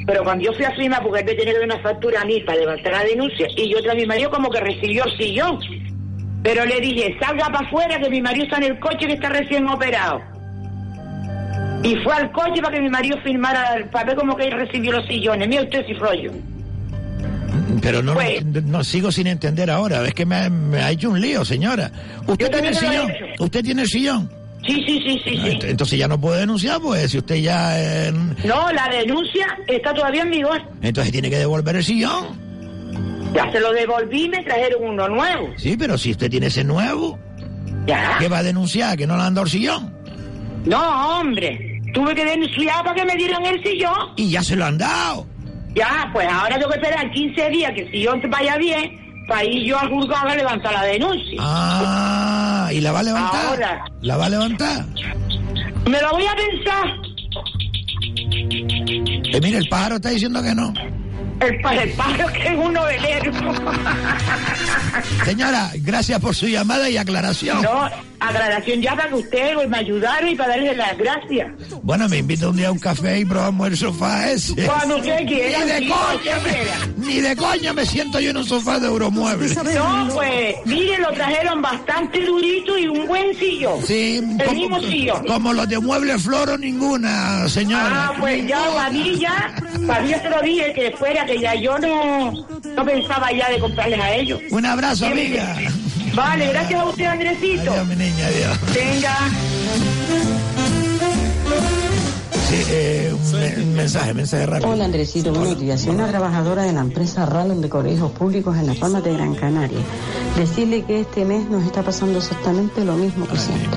Speaker 28: Pero cuando yo fui a firmar, porque él me tenía que dar una factura a mí para levantar la denuncia, y yo a mi marido como que recibió el sillón. Pero le dije, salga para afuera que mi marido está en el coche que está recién operado. Y fue al coche para que mi marido firmara el papel como que él recibió los sillones. Mira usted si rollo.
Speaker 6: Pero no,
Speaker 28: Pues-
Speaker 6: no sigo sin entender ahora. Es que me, ha- me ha hecho un lío, señora. ¿Usted tiene el sillón? ¿Usted tiene el sillón?
Speaker 28: Sí, sí, sí, sí,
Speaker 6: Ah,
Speaker 28: sí.
Speaker 6: Entonces ya no puede denunciar, pues si usted ya... eh,
Speaker 28: No, la denuncia está todavía en vigor.
Speaker 6: entonces tiene que devolver el sillón.
Speaker 28: Ya se lo devolví y me trajeron uno nuevo.
Speaker 6: Sí, pero si usted tiene ese nuevo,
Speaker 28: Ya.
Speaker 6: ¿qué va a denunciar? ¿Que no le han dado el sillón?
Speaker 28: No, hombre. Tuve que denunciar para que me dieran el sillón.
Speaker 6: Y ya se lo han dado.
Speaker 28: Ya, pues ahora tengo que esperar 15 días que el sillón vaya bien para ir yo al juzgado a levantar la denuncia.
Speaker 6: Ah, ¿y la va a levantar?
Speaker 28: Ahora.
Speaker 6: ¿La va a levantar?
Speaker 28: Me lo voy a pensar.
Speaker 6: Eh, mire, el pájaro está diciendo que no.
Speaker 28: El, pa- el pájaro que es un novelero.
Speaker 6: Señora, gracias por su llamada y aclaración.
Speaker 28: No, aclaración ya para que usted me ayudara y para darle las gracias.
Speaker 6: Bueno, me invita un día a un café y probamos el sofá ese.
Speaker 28: Cuando usted quiera,
Speaker 6: Ni de
Speaker 28: sí,
Speaker 6: coña, me, ni de coña me siento yo en un sofá de Euromueble.
Speaker 28: No, pues, mire, lo trajeron bastante durito y un buen sillón.
Speaker 6: Sí,
Speaker 28: El
Speaker 6: como,
Speaker 28: mismo sillón.
Speaker 6: como los de Mueble Floro, ninguna, señora.
Speaker 28: Ah, pues ya, para mí ya, para mí ya se lo dije que fuera, que ya yo no, no pensaba ya de comprarles a ellos.
Speaker 6: Un abrazo,
Speaker 28: Sí,
Speaker 6: amiga.
Speaker 28: Vale, gracias a usted, Andresito.
Speaker 6: Adiós, mi niña, adiós.
Speaker 28: Venga.
Speaker 6: Sí, eh, un, me- un mensaje, mensaje rápido.
Speaker 29: Hola Andresito, buenos días. Soy una trabajadora de la empresa Rallon de Colegios Públicos en Las Palmas de Gran Canaria. Decirle que este mes nos está pasando exactamente lo mismo que siempre.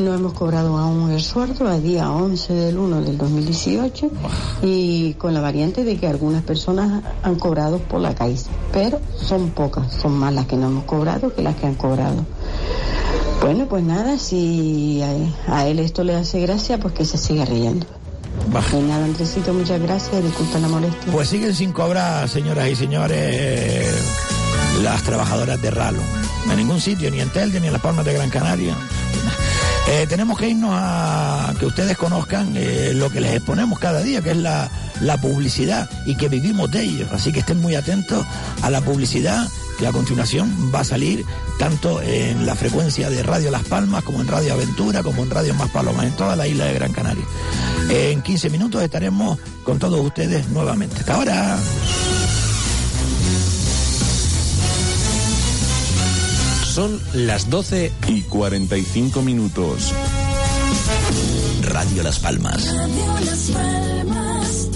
Speaker 29: No hemos cobrado aún el sueldo a día 11 del 1 del 2018 y con la variante de que algunas personas han cobrado por la CAIS, pero son pocas, son más las que no hemos cobrado que las que han cobrado. Bueno, pues nada, si a, a él esto le hace gracia, pues que se siga riendo. Y nada, Andresito, muchas gracias, disculpa la molestia.
Speaker 6: Pues siguen sin cobrar, señoras y señores, las trabajadoras de Ralo. En ningún sitio, ni en Telde, ni en Las Palmas de Gran Canaria. Eh, tenemos que irnos a que ustedes conozcan eh, lo que les exponemos cada día, que es la, la publicidad y que vivimos de ello. Así que estén muy atentos a la publicidad que a continuación va a salir tanto en la frecuencia de Radio Las Palmas como en Radio Aventura, como en Radio Más Palomas, en toda la isla de Gran Canaria. En 15 minutos estaremos con todos ustedes nuevamente. Hasta ahora.
Speaker 18: Son las 12 y 45 minutos.
Speaker 5: Radio Las Palmas.
Speaker 30: Radio Las Palmas,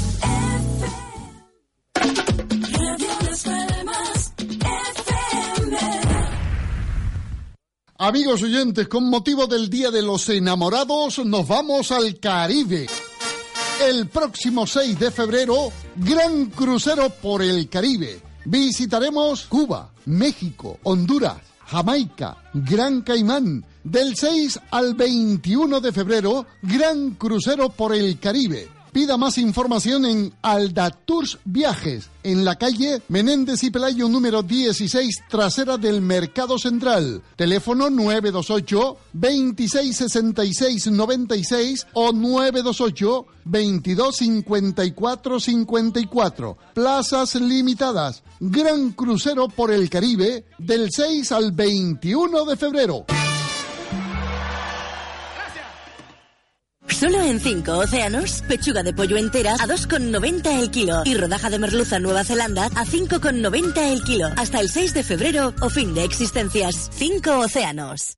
Speaker 30: Radio Las Palmas, FM.
Speaker 31: Amigos oyentes, con motivo del Día de los Enamorados, nos vamos al Caribe. El próximo 6 de febrero, gran crucero por el Caribe. Visitaremos Cuba, México, Honduras, Jamaica, Gran Caimán. Del 6 al 21 de febrero, gran crucero por el Caribe. Pida más información en Aldatours Viajes, en la calle Menéndez y Pelayo número 16, trasera del Mercado Central. Teléfono 928 2666 96 o 928 2254 54. Plazas limitadas. Gran crucero por el Caribe del 6 al 21 de febrero.
Speaker 32: Solo en 5 océanos, pechuga de pollo entera a 2,90 el kilo y rodaja de merluza Nueva Zelanda a 5,90 el kilo. Hasta el 6 de febrero o fin de existencias. 5 océanos.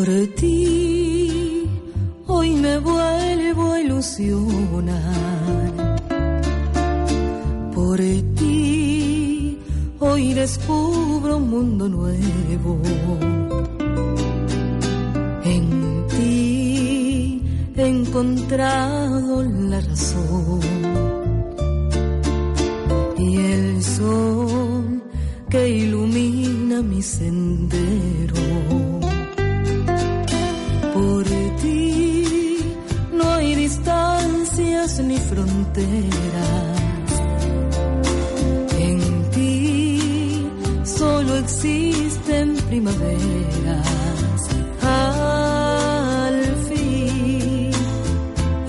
Speaker 30: Por ti hoy me vuelvo a ilusionar. Por ti hoy descubro un mundo nuevo. En ti he encontrado la razón y el sol que ilumina mi sendero fronteras. En ti solo existen primaveras. Al fin,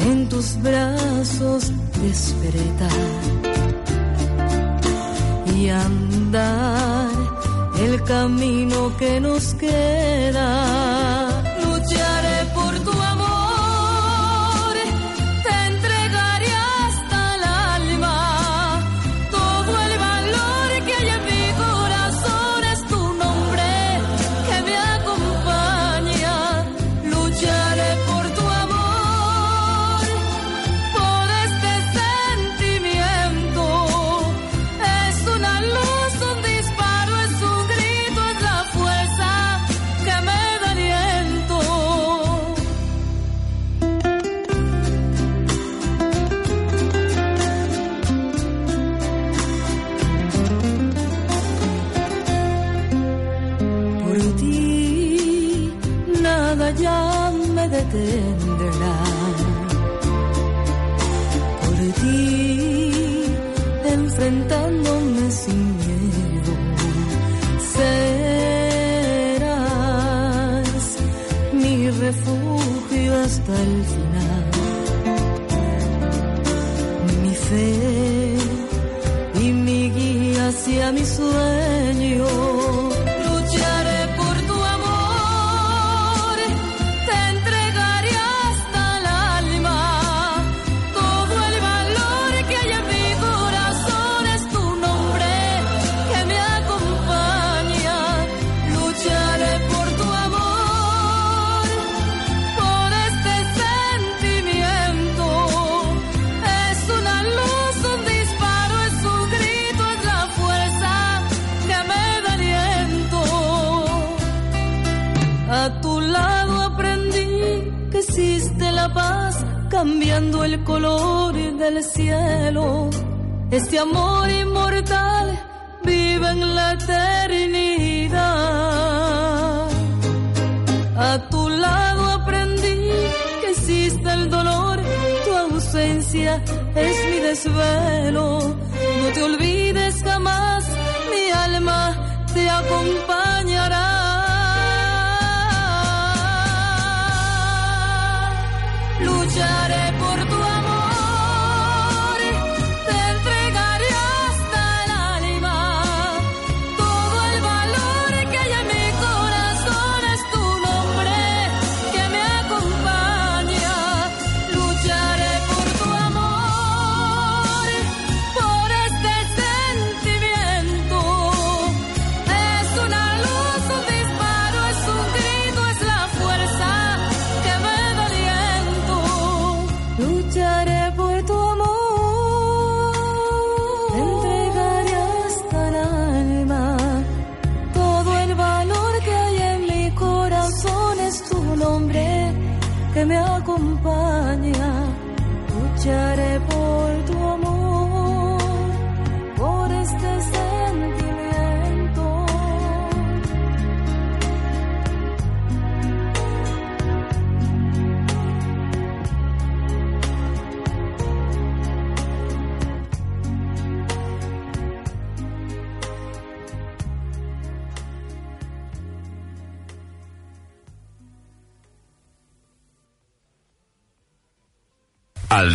Speaker 30: en tus brazos despertar y andar el camino que nos queda. Este amor inmortal vive en la eternidad. A tu lado aprendí que existe el dolor, tu ausencia es mi desvelo. No te olvides jamás, mi alma te acompañará. Lucharé por tu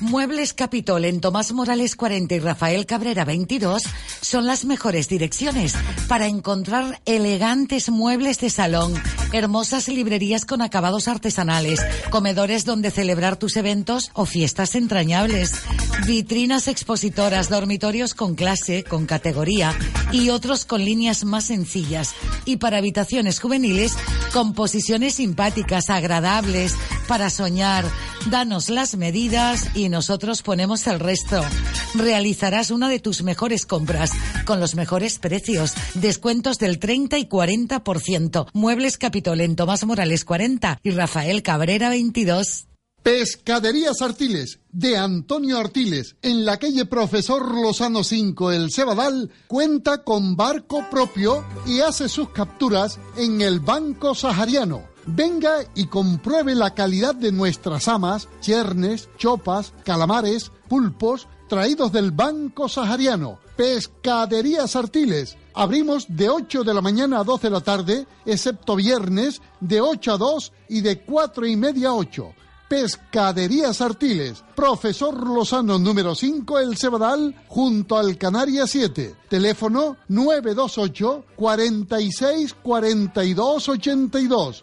Speaker 33: Muebles Capitol en Tomás Morales 40 y Rafael Cabrera 22 son las mejores direcciones para encontrar elegantes muebles de salón, hermosas librerías con acabados artesanales, comedores donde celebrar tus eventos o fiestas entrañables, vitrinas expositoras, dormitorios con clase, con categoría y otros con líneas más sencillas. Y para habitaciones juveniles, composiciones simpáticas, agradables, para soñar. Danos las medidas y nosotros ponemos el resto. Realizarás una de tus mejores compras con los mejores precios. Descuentos del 30 y 40%. Muebles Capitol en Tomás Morales 40 y Rafael Cabrera 22.
Speaker 31: Pescaderías Artiles, de Antonio Artiles, en la calle Profesor Lozano 5, El Cebadal, cuenta con barco propio y hace sus capturas en el Banco Sahariano. Venga y compruebe la calidad de nuestras amas, chernes, chopas, calamares, pulpos, traídos del Banco Sahariano. Pescaderías Artiles. Abrimos de 8 de la mañana a 12 de la tarde, excepto viernes, de 8 a 2 y de 4 y media a 8. Pescaderías Artiles, Profesor Lozano número 5, El Cebadal, junto al Canaria 7. Teléfono 928 46 42 82.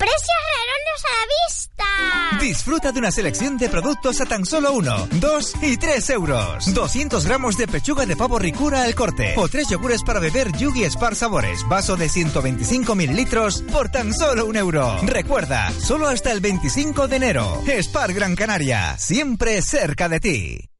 Speaker 34: ¡Precios redondo a la vista!
Speaker 35: Disfruta de una selección de productos a tan solo 1, 2 y 3 euros. 200 gramos de pechuga de pavo ricura al corte. O 3 yogures para beber Yugi Spar Sabores. Vaso de 125 mililitros por tan solo un euro. Recuerda, solo hasta el 25 de enero. Spar Gran Canaria. Siempre cerca de ti.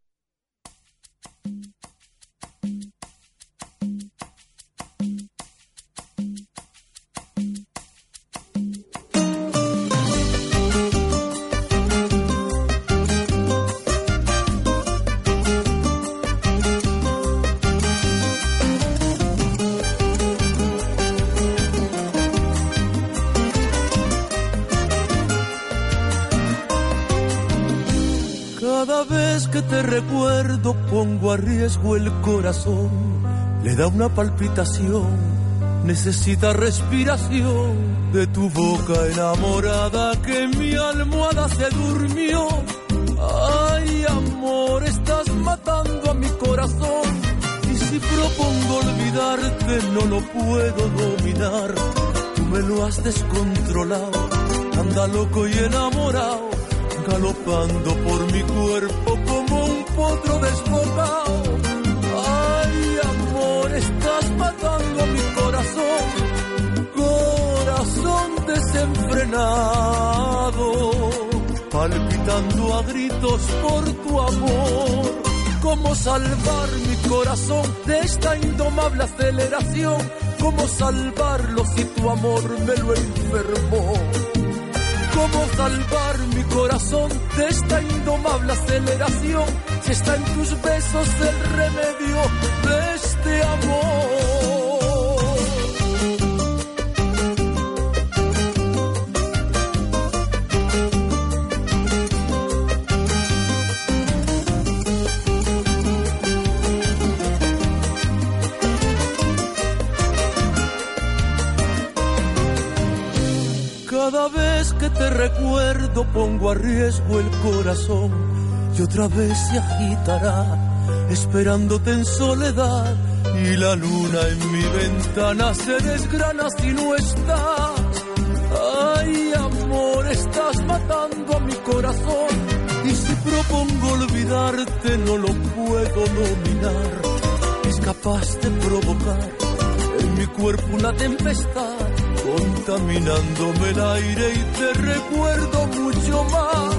Speaker 34: Te recuerdo pongo a riesgo el corazón, le da una palpitación, necesita respiración de tu boca enamorada que mi almohada se durmió. Ay, amor, estás matando a mi corazón. Y si propongo olvidarte, no lo puedo dominar. Tú me lo has descontrolado, anda loco y enamorado galopando por mi cuerpo potro desbocado. Ay, amor, estás matando mi corazón, corazón desenfrenado, palpitando a gritos por tu amor. ¿Cómo salvar mi corazón de esta indomable aceleración? ¿Cómo salvarlo si tu amor me lo enfermó? ¿Cómo salvar mi corazón de esta indomable aceleración? Si está en tus besos el remedio de este amor. Te recuerdo pongo a riesgo el corazón y otra vez se agitará esperándote en soledad y la luna en mi ventana se desgrana si no estás. Ay, amor, estás matando a mi corazón y si propongo olvidarte no lo puedo dominar. Es capaz de provocar en mi cuerpo una tempestad contaminándome el aire y te recuerdo mucho más.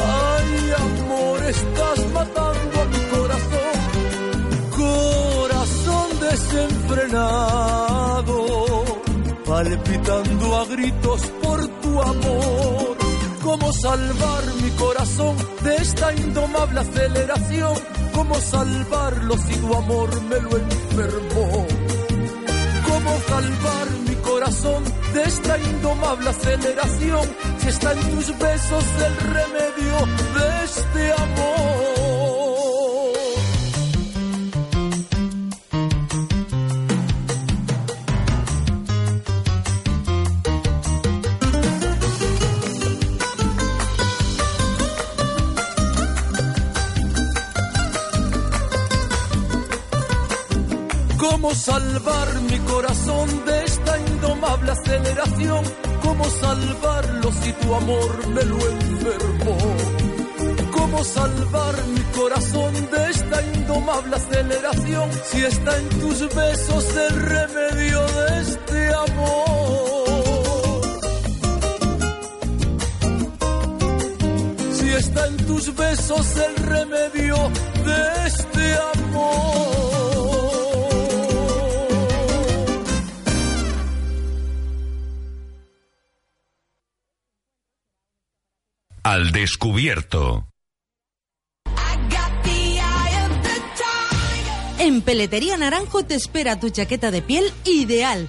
Speaker 34: Ay, amor, estás matando a mi corazón, corazón desenfrenado, palpitando a gritos por tu amor. ¿Cómo salvar mi corazón de esta indomable aceleración? ¿Cómo salvarlo si tu amor me lo enfermó? ¿Cómo salvar corazón de esta indomable aceleración? Si está en tus besos el remedio de este amor. ¿Cómo salvar mi corazón de aceleración? ¿Cómo salvarlo si tu amor me lo enfermó? ¿Cómo salvar mi corazón de esta indomable aceleración si está en tus besos el remedio de este amor? Si está en tus besos el remedio de este amor.
Speaker 4: Al descubierto.
Speaker 36: En Peletería Naranjo te espera tu chaqueta de piel ideal.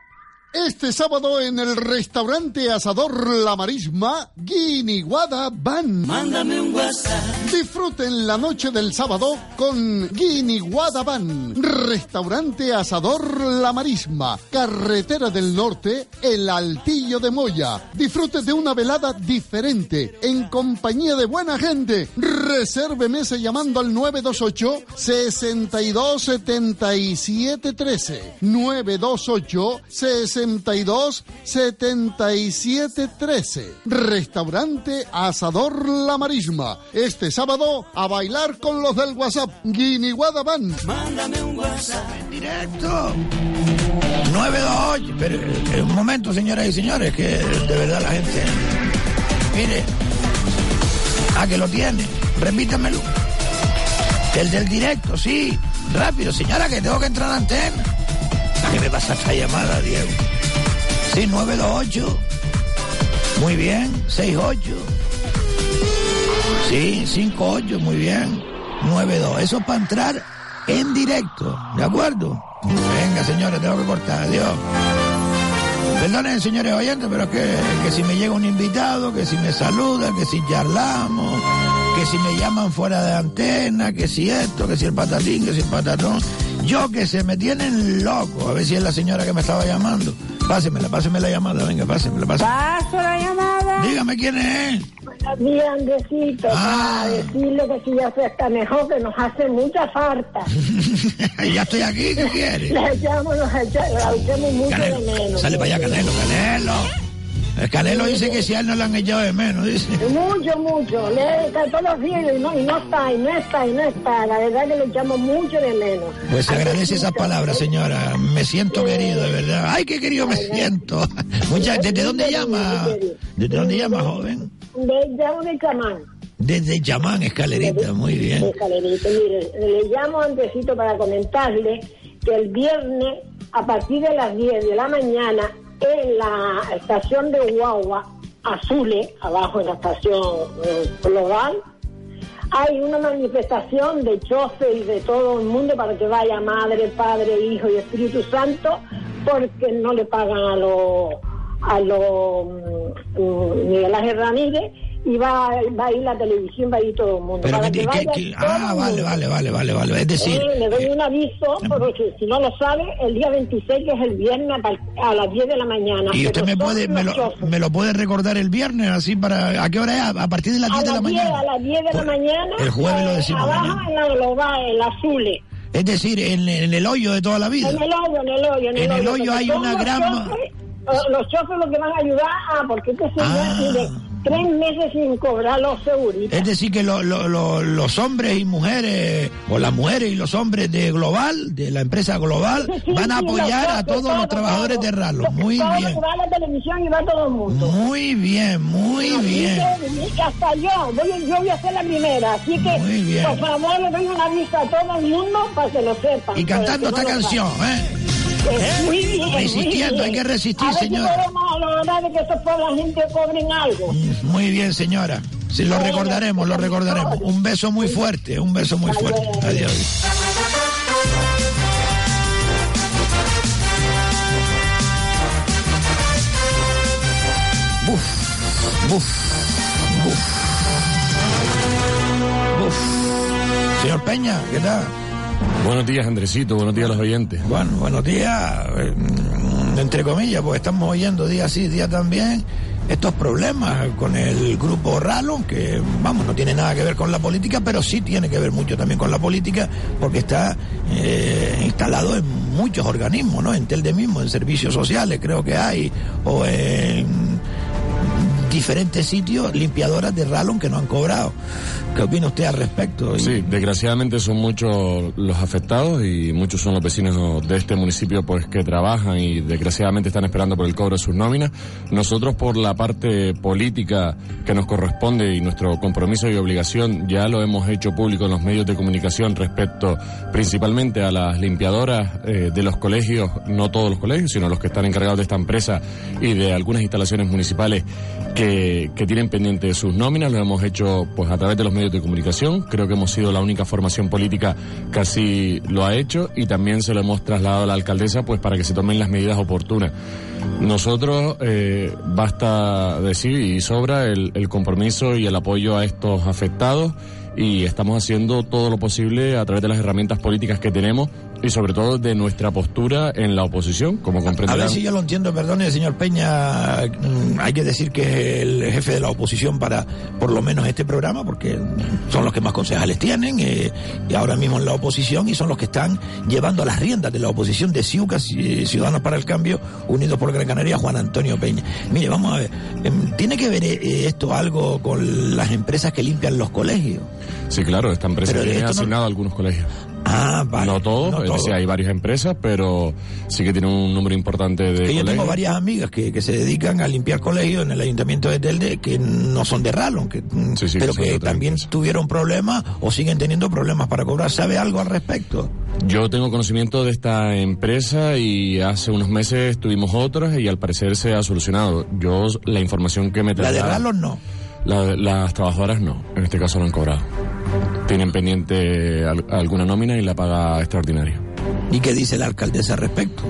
Speaker 31: Este sábado en el restaurante Asador La Marisma, Guiniguada Van.
Speaker 30: Mándame un WhatsApp.
Speaker 31: Disfruten la noche del sábado con Guiniguada Van. Restaurante Asador La Marisma, Carretera del Norte, El Altillo de Moya. Disfrute de una velada diferente, en compañía de buena gente. Reserve mesa llamando al 928 627713 928 62 77 13. Restaurante Asador La Marisma. Este sábado a bailar con los del WhatsApp. Guiniguada Van.
Speaker 30: Mándame un WhatsApp.
Speaker 6: Directo. 928. Pero eh, un momento, señoras y señores, que de verdad la gente. Mire. Ah, que lo tiene. Repítamelo. El del directo, sí. Rápido, señora, que tengo que entrar a la antena. ¿A qué me pasa esta llamada, Diego? Sí, 928. Muy bien. 68. Sí, 58. Muy bien. 92. Eso es para entrar en directo. ¿De acuerdo? Venga, señores, tengo que cortar. Adiós. Perdonen, señores oyentes, pero que, que si me llega un invitado, que si me saluda, que si charlamos, que si me llaman fuera de antena, que si esto, que si el patatín, que si el patatón. Yo que se me tienen loco. A ver si es la señora que me estaba llamando. Pásemela, páseme la llamada, venga, pásemela, pásemela.
Speaker 20: Paso la llamada.
Speaker 6: Dígame quién es.
Speaker 20: Buenos días, Andresito.
Speaker 6: Ah.
Speaker 20: Para decirle que si ya se está mejor, que nos hace mucha falta.
Speaker 6: ya estoy aquí, ¿qué quiere?
Speaker 20: Le echamos, nos echa- la echamos mucho de menos.
Speaker 6: Sale para allá, Canelo, Canelo. El Canelo dice que si a él no le han echado de menos, dice.
Speaker 20: Mucho, mucho. Le está todos los días y no, y no está, y no está, y no está. La verdad que le echamos mucho de menos.
Speaker 6: Pues se agradece esas palabras, señora. Me siento querido, de verdad. Ay, qué querido me siento. Muchas, ¿Desde dónde llama? ¿Desde dónde llama, joven?
Speaker 20: De, llamo de chamán.
Speaker 6: Desde Yamán, escalerita, muy bien.
Speaker 20: Escalerito, mire, le llamo antesito para comentarle que el viernes, a partir de las 10 de la mañana, en la estación de Guagua, Azule, abajo en la estación eh, global, hay una manifestación de chofer y de todo el mundo para que vaya madre, padre, hijo y Espíritu Santo, porque no le pagan a los a los mm, mm, Miguel Ángel Ramírez y va, va a ir la televisión, va a ir todo el mundo.
Speaker 6: Pero
Speaker 20: para
Speaker 6: que,
Speaker 20: que
Speaker 6: que-
Speaker 20: vaya
Speaker 6: que- ah,
Speaker 20: el
Speaker 6: vale, vale, vale, vale, vale. Es decir,
Speaker 20: Eh, le doy un aviso, porque si no lo sabe, el día 26, que es el viernes, a las 10 de la mañana.
Speaker 6: y usted me puede, me lo, me lo puede recordar el viernes, así para, ¿a qué hora es? A partir de las 10
Speaker 20: a
Speaker 6: de la
Speaker 20: las 10,
Speaker 6: mañana.
Speaker 20: a las 10 de la mañana.
Speaker 6: el jueves lo
Speaker 20: eh,
Speaker 6: decimos
Speaker 20: Abajo en la global, en la azule.
Speaker 6: Es decir, en, en el hoyo de toda la vida.
Speaker 20: En el hoyo, en el hoyo, en el
Speaker 6: En el
Speaker 20: hoyo.
Speaker 6: hoyo
Speaker 20: porque
Speaker 6: hay
Speaker 20: son
Speaker 6: una gran-
Speaker 20: choferes, eh, Los choferes los que van a ayudar, ah, porque este señor
Speaker 6: Ah.
Speaker 20: Tres meses sin cobrar los seguritos.
Speaker 6: Es decir, que lo- lo- lo- los hombres y mujeres, o las mujeres y los hombres de Global, de la empresa Global,
Speaker 20: Sí,
Speaker 6: van a apoyar
Speaker 20: los
Speaker 6: a todos los trabajadores
Speaker 20: todo,
Speaker 6: de Ralo. Muy
Speaker 20: todo
Speaker 6: bien.
Speaker 20: que va a la televisión y va todo el mundo.
Speaker 6: Muy bien, muy
Speaker 20: Así
Speaker 6: bien.
Speaker 20: que, hasta yo, voy, yo voy a ser la primera, así que
Speaker 6: Muy bien.
Speaker 20: por favor le doy una vista a todo el mundo para que lo sepan.
Speaker 6: Y cantando esta
Speaker 20: no
Speaker 6: canción, ¿eh?
Speaker 20: Saben. Muy bien, muy
Speaker 6: Resistiendo,
Speaker 20: bien.
Speaker 6: hay que resistir,
Speaker 20: a ver
Speaker 6: señora.
Speaker 20: Si podemos lograr de que estos pueblos la gente cobren algo.
Speaker 6: Muy bien, señora. Sí, lo recordaremos, lo recordaremos. Un beso muy fuerte, un beso muy fuerte. Adiós. Buf, buf, buf, buf. Señor Peña, ¿qué tal?
Speaker 18: Buenos días, Andresito. Buenos días los oyentes.
Speaker 6: Bueno, buenos días. eh, entre comillas, pues estamos oyendo día sí, día también estos problemas con el grupo Rallon, que vamos, no tiene nada que ver con la política, pero sí tiene que ver mucho también con la política, porque está eh, instalado en muchos organismos, ¿no? En Telde mismo, en servicios sociales creo que hay, o en diferentes sitios limpiadoras de Ralon que no han cobrado. ¿Qué opina usted al respecto?
Speaker 18: Sí, desgraciadamente son muchos los afectados y muchos son los vecinos de este municipio pues que trabajan y desgraciadamente están esperando por el cobro de sus nóminas. Nosotros por la parte política que nos corresponde y nuestro compromiso y obligación ya lo hemos hecho público en los medios de comunicación respecto principalmente a las limpiadoras eh, de los colegios, no todos los colegios, sino los que están encargados de esta empresa y de algunas instalaciones municipales que, que tienen pendiente sus nóminas. Lo hemos hecho pues a través de los medios de comunicación. Creo que hemos sido la única formación política que así lo ha hecho y también se lo hemos trasladado a la alcaldesa pues para que se tomen las medidas oportunas. Nosotros eh, basta decir y sobra el, el compromiso y el apoyo a estos afectados y estamos haciendo todo lo posible a través de las herramientas políticas que tenemos y sobre todo de nuestra postura en la oposición, como
Speaker 6: A
Speaker 18: comprenderán.
Speaker 6: ver si yo lo entiendo, perdone, señor Peña, mm, hay que decir que es el jefe de la oposición para por lo menos este programa, porque son los que más concejales tienen, eh, y ahora mismo en la oposición, y son los que están llevando las riendas de la oposición de Ciucas, eh, Ciudadanos para el Cambio, Unidos por Gran Canaria, Juan Antonio Peña. Mire, vamos a ver, em, ¿tiene que ver eh, esto algo con las empresas que limpian los colegios?
Speaker 18: Sí, claro, esta empresa
Speaker 6: Pero
Speaker 18: tiene
Speaker 6: no-
Speaker 18: asignado a algunos colegios.
Speaker 6: Ah, vale.
Speaker 18: no todos,
Speaker 6: no
Speaker 18: decir, hay varias empresas, pero sí que tiene un número importante de
Speaker 6: Que yo tengo varias amigas que, que se dedican a limpiar colegios en el ayuntamiento de Telde que no son de Rallon, que, mm,
Speaker 18: Sí, sí,
Speaker 6: pero
Speaker 18: que
Speaker 6: también tuvieron problemas o siguen teniendo problemas para cobrar. ¿Sabe algo al respecto?
Speaker 18: Yo tengo conocimiento de esta empresa y hace unos meses tuvimos otras y al parecer se ha solucionado. Yo, la información que me
Speaker 6: La de Rallon no.
Speaker 18: La- las trabajadoras no, en este caso no han cobrado. Tienen pendiente al- alguna nómina y la paga extraordinaria.
Speaker 6: ¿Y qué dice la alcaldesa al respecto?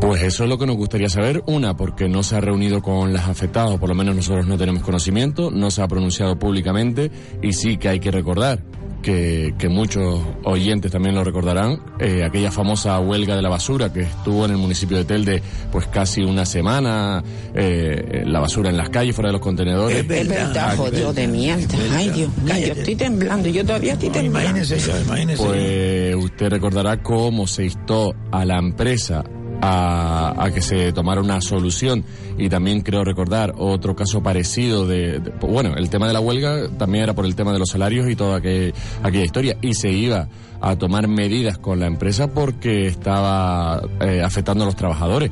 Speaker 18: Pues eso es lo que nos gustaría saber. Una, porque no se ha reunido con las afectadas, o por lo menos nosotros no tenemos conocimiento, no se ha pronunciado públicamente y sí que hay que recordar que, que muchos oyentes también lo recordarán, eh, aquella famosa huelga de la basura que estuvo en el municipio de Telde pues casi una semana, eh, la basura en las calles, fuera de los contenedores.
Speaker 37: Es verdad, jodido de mierda. Ay, Dios mío, yo estoy temblando, yo todavía estoy temblando.
Speaker 6: Imagínese yo, imagínese.
Speaker 18: Pues usted recordará cómo se instó a la empresa a, que se tomara una solución y también creo recordar otro caso parecido de, de- bueno, el tema de la huelga también era por el tema de los salarios y toda aquel- aquella historia y se iba a tomar medidas con la empresa porque estaba eh, afectando a los trabajadores.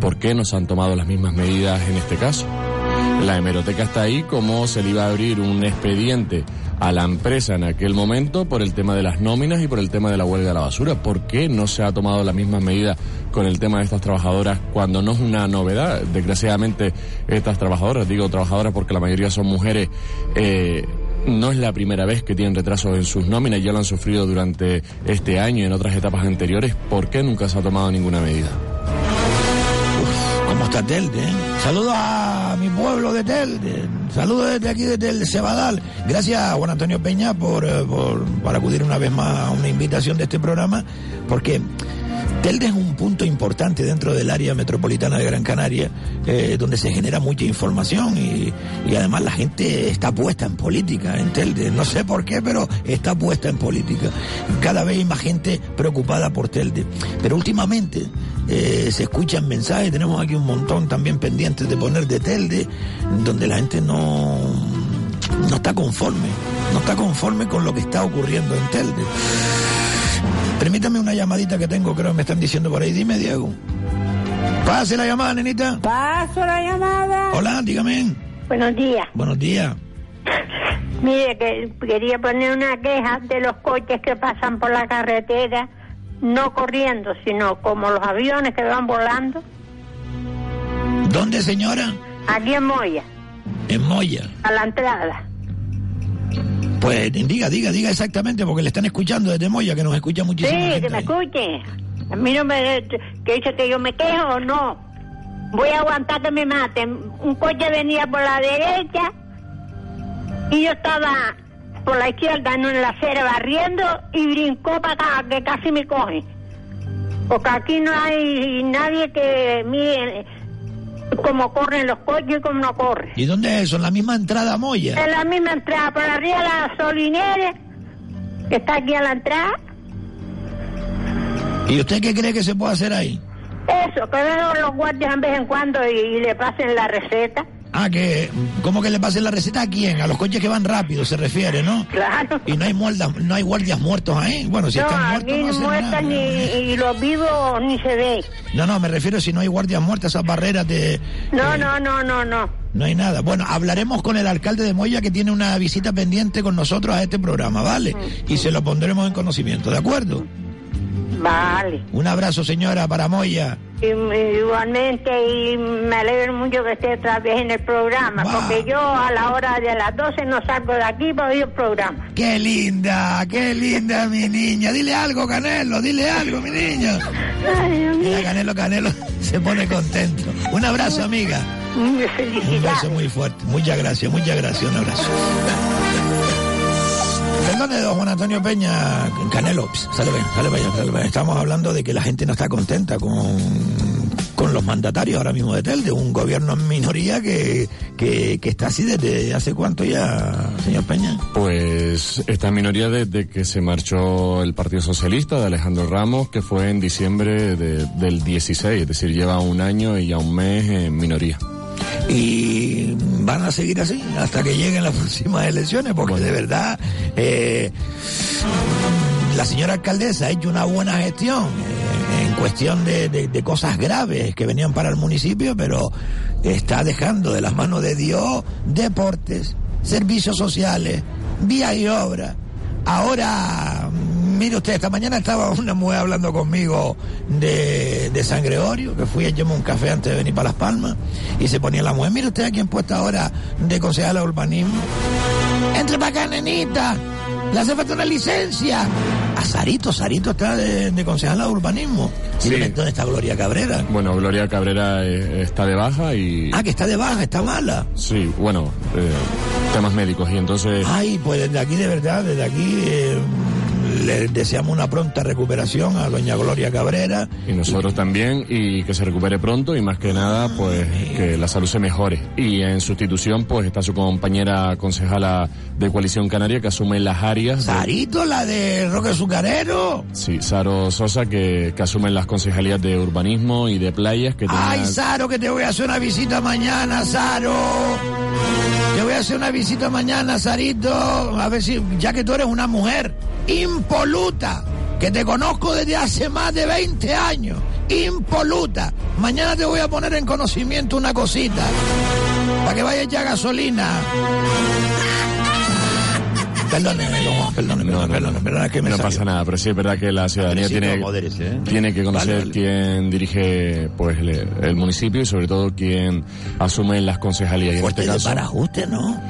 Speaker 18: ¿Por qué no se han tomado las mismas medidas en este caso? La hemeroteca está ahí, como se le iba a abrir un expediente a la empresa en aquel momento por el tema de las nóminas y por el tema de la huelga de la basura. ¿Por qué no se ha tomado las mismas medidas con el tema de estas trabajadoras cuando no es una novedad? Desgraciadamente, estas trabajadoras, digo trabajadoras porque la mayoría son mujeres, eh, no es la primera vez que tienen retrasos en sus nóminas, ya lo han sufrido durante este año y en otras etapas anteriores. ¿Por qué nunca se ha tomado ninguna medida?
Speaker 6: ¿Cómo está Telde? eh? Saludos a mi pueblo de Telde. Saludos desde aquí, desde el Cebadal. Gracias, Juan Antonio Peña, por, eh, por, por acudir una vez más a una invitación de este programa, porque Telde es un punto importante dentro del área metropolitana de Gran Canaria, eh, donde se genera mucha información y, y además la gente está puesta en política en Telde. No sé por qué, pero está puesta en política. Cada vez hay más gente preocupada por Telde. Pero últimamente eh, se escuchan mensajes, tenemos aquí un montón también pendientes de poner de Telde, donde la gente no, no está conforme, no está conforme con lo que está ocurriendo en Telde. Permítame una llamadita que tengo, creo que me están diciendo por ahí. Dime, Diego. Pase la llamada, nenita.
Speaker 20: Paso la llamada.
Speaker 6: Hola, dígame.
Speaker 20: Buenos días.
Speaker 6: Buenos días.
Speaker 20: Mire, que quería poner una queja de los coches que pasan por la carretera, no corriendo, sino como los aviones que van volando,
Speaker 6: ¿Dónde, señora?
Speaker 20: aquí en Moya,
Speaker 6: En Moya.
Speaker 20: a la entrada.
Speaker 6: Pues diga, diga, diga exactamente, porque le están escuchando desde Moya, que nos escucha muchísimo.
Speaker 20: Sí, que me escuche. A mí no me... que dice que yo me quejo o no. Voy a aguantar que me maten. Un coche venía por la derecha y yo estaba por la izquierda en la acera barriendo y brincó para acá, que casi me coge. Porque aquí no hay nadie que mire cómo corren los coches y cómo no corren.
Speaker 6: ¿Y dónde es eso? ¿En la misma entrada Moya?
Speaker 20: En la misma entrada, por arriba de la Solinere, que está aquí a la entrada.
Speaker 6: ¿Y usted qué cree que se puede hacer ahí?
Speaker 20: Eso, que vengan los guardias en vez en cuando y, y le pasen la receta.
Speaker 6: Ah, que, ¿cómo que le pasen la receta a quién? A los coches que van rápido, se refiere, ¿no?
Speaker 20: Claro.
Speaker 6: Y no hay, muerdas, no hay guardias muertos ahí. Bueno, si
Speaker 20: no,
Speaker 6: están muertos
Speaker 20: aquí
Speaker 6: no
Speaker 20: muertas
Speaker 6: nada.
Speaker 20: ni, y los vivos ni se ve.
Speaker 6: No, no, me refiero si no hay guardias muertas, esas barreras de...
Speaker 20: No, no, no, no, no.
Speaker 6: No hay nada. Bueno, hablaremos con el alcalde de Moya que tiene una visita pendiente con nosotros a este programa, ¿vale? Y se lo pondremos en conocimiento, ¿de acuerdo?
Speaker 20: Vale.
Speaker 6: Un abrazo, señora, para Moya.
Speaker 20: Igualmente, y me alegro mucho que esté otra vez en el programa, porque yo a la hora de las 12 no salgo de aquí para oír el programa.
Speaker 6: ¡Qué linda! ¡Qué linda mi niña! Dile algo, Canelo, dile algo, mi niña. Mira, Canelo, Canelo se pone contento. Un abrazo, amiga. Un beso muy fuerte. Muchas gracias, muchas gracias. Un abrazo. Perdone, don Juan Antonio Peña, Canelo, ps, sale bien, sale bien, sale bien. Estamos hablando de que la gente no está contenta con, con los mandatarios ahora mismo de TEL, de un gobierno en minoría que, que, que está así desde hace cuánto ya, señor Peña.
Speaker 18: Pues esta minoría desde que se marchó el Partido Socialista de Alejandro Ramos, que fue en diciembre de- del 16, es decir, lleva un año y ya un mes en minoría.
Speaker 6: Y van a seguir así hasta que lleguen las próximas elecciones, porque de verdad eh, la señora alcaldesa ha hecho una buena gestión eh, en cuestión de, de- de cosas graves que venían para el municipio, pero está dejando de las manos de Dios deportes, servicios sociales, vías y obras. Ahora, mire usted, esta mañana estaba una mujer hablando conmigo de, de San Gregorio, que fui a echarme un café antes de venir para Las Palmas, y se ponía la mujer, mire usted a quién puesta ahora de concejal de urbanismo. Entre para acá, nenita, le hace falta una licencia. A Sarito, Sarito está de, de concejal de urbanismo.
Speaker 18: Sí.
Speaker 6: ¿Dónde está Gloria Cabrera?
Speaker 18: Bueno, Gloria Cabrera eh, está de baja y...
Speaker 6: Ah, que está de baja, está mala.
Speaker 18: Sí, bueno, eh, temas médicos y entonces...
Speaker 6: Ay, pues desde aquí, de verdad, desde aquí eh, le deseamos una pronta recuperación a doña Gloria Cabrera.
Speaker 18: Y nosotros también, y que se recupere pronto, y más que nada, pues que la salud se mejore. Y en sustitución, pues está su compañera concejala de Coalición Canaria que asume las áreas. de-
Speaker 6: Sarito, la de Roque Azucarero.
Speaker 18: Sí, Saro Sosa, que, que asume las concejalías de urbanismo y de playas que tenía-
Speaker 6: Ay, Saro, que te voy a hacer una visita mañana, Saro. Te voy a hacer una visita mañana, Sarito. A ver si, ya que tú eres una mujer impoluta, que te conozco desde hace más de 20 años, impoluta. Mañana te voy a poner en conocimiento una cosita, para que vayas ya gasolina. Perdóneme, don Juan, perdóneme, perdóneme, perdóneme, que me
Speaker 18: no
Speaker 6: salió.
Speaker 18: pasa nada, pero sí es verdad que la ciudadanía tiene,
Speaker 6: modérese, ¿eh?
Speaker 18: tiene que conocer
Speaker 6: Vale, vale.
Speaker 18: quién dirige pues el, el municipio y sobre todo quién asume las concejalías. En este caso,
Speaker 6: parajuste, ¿no?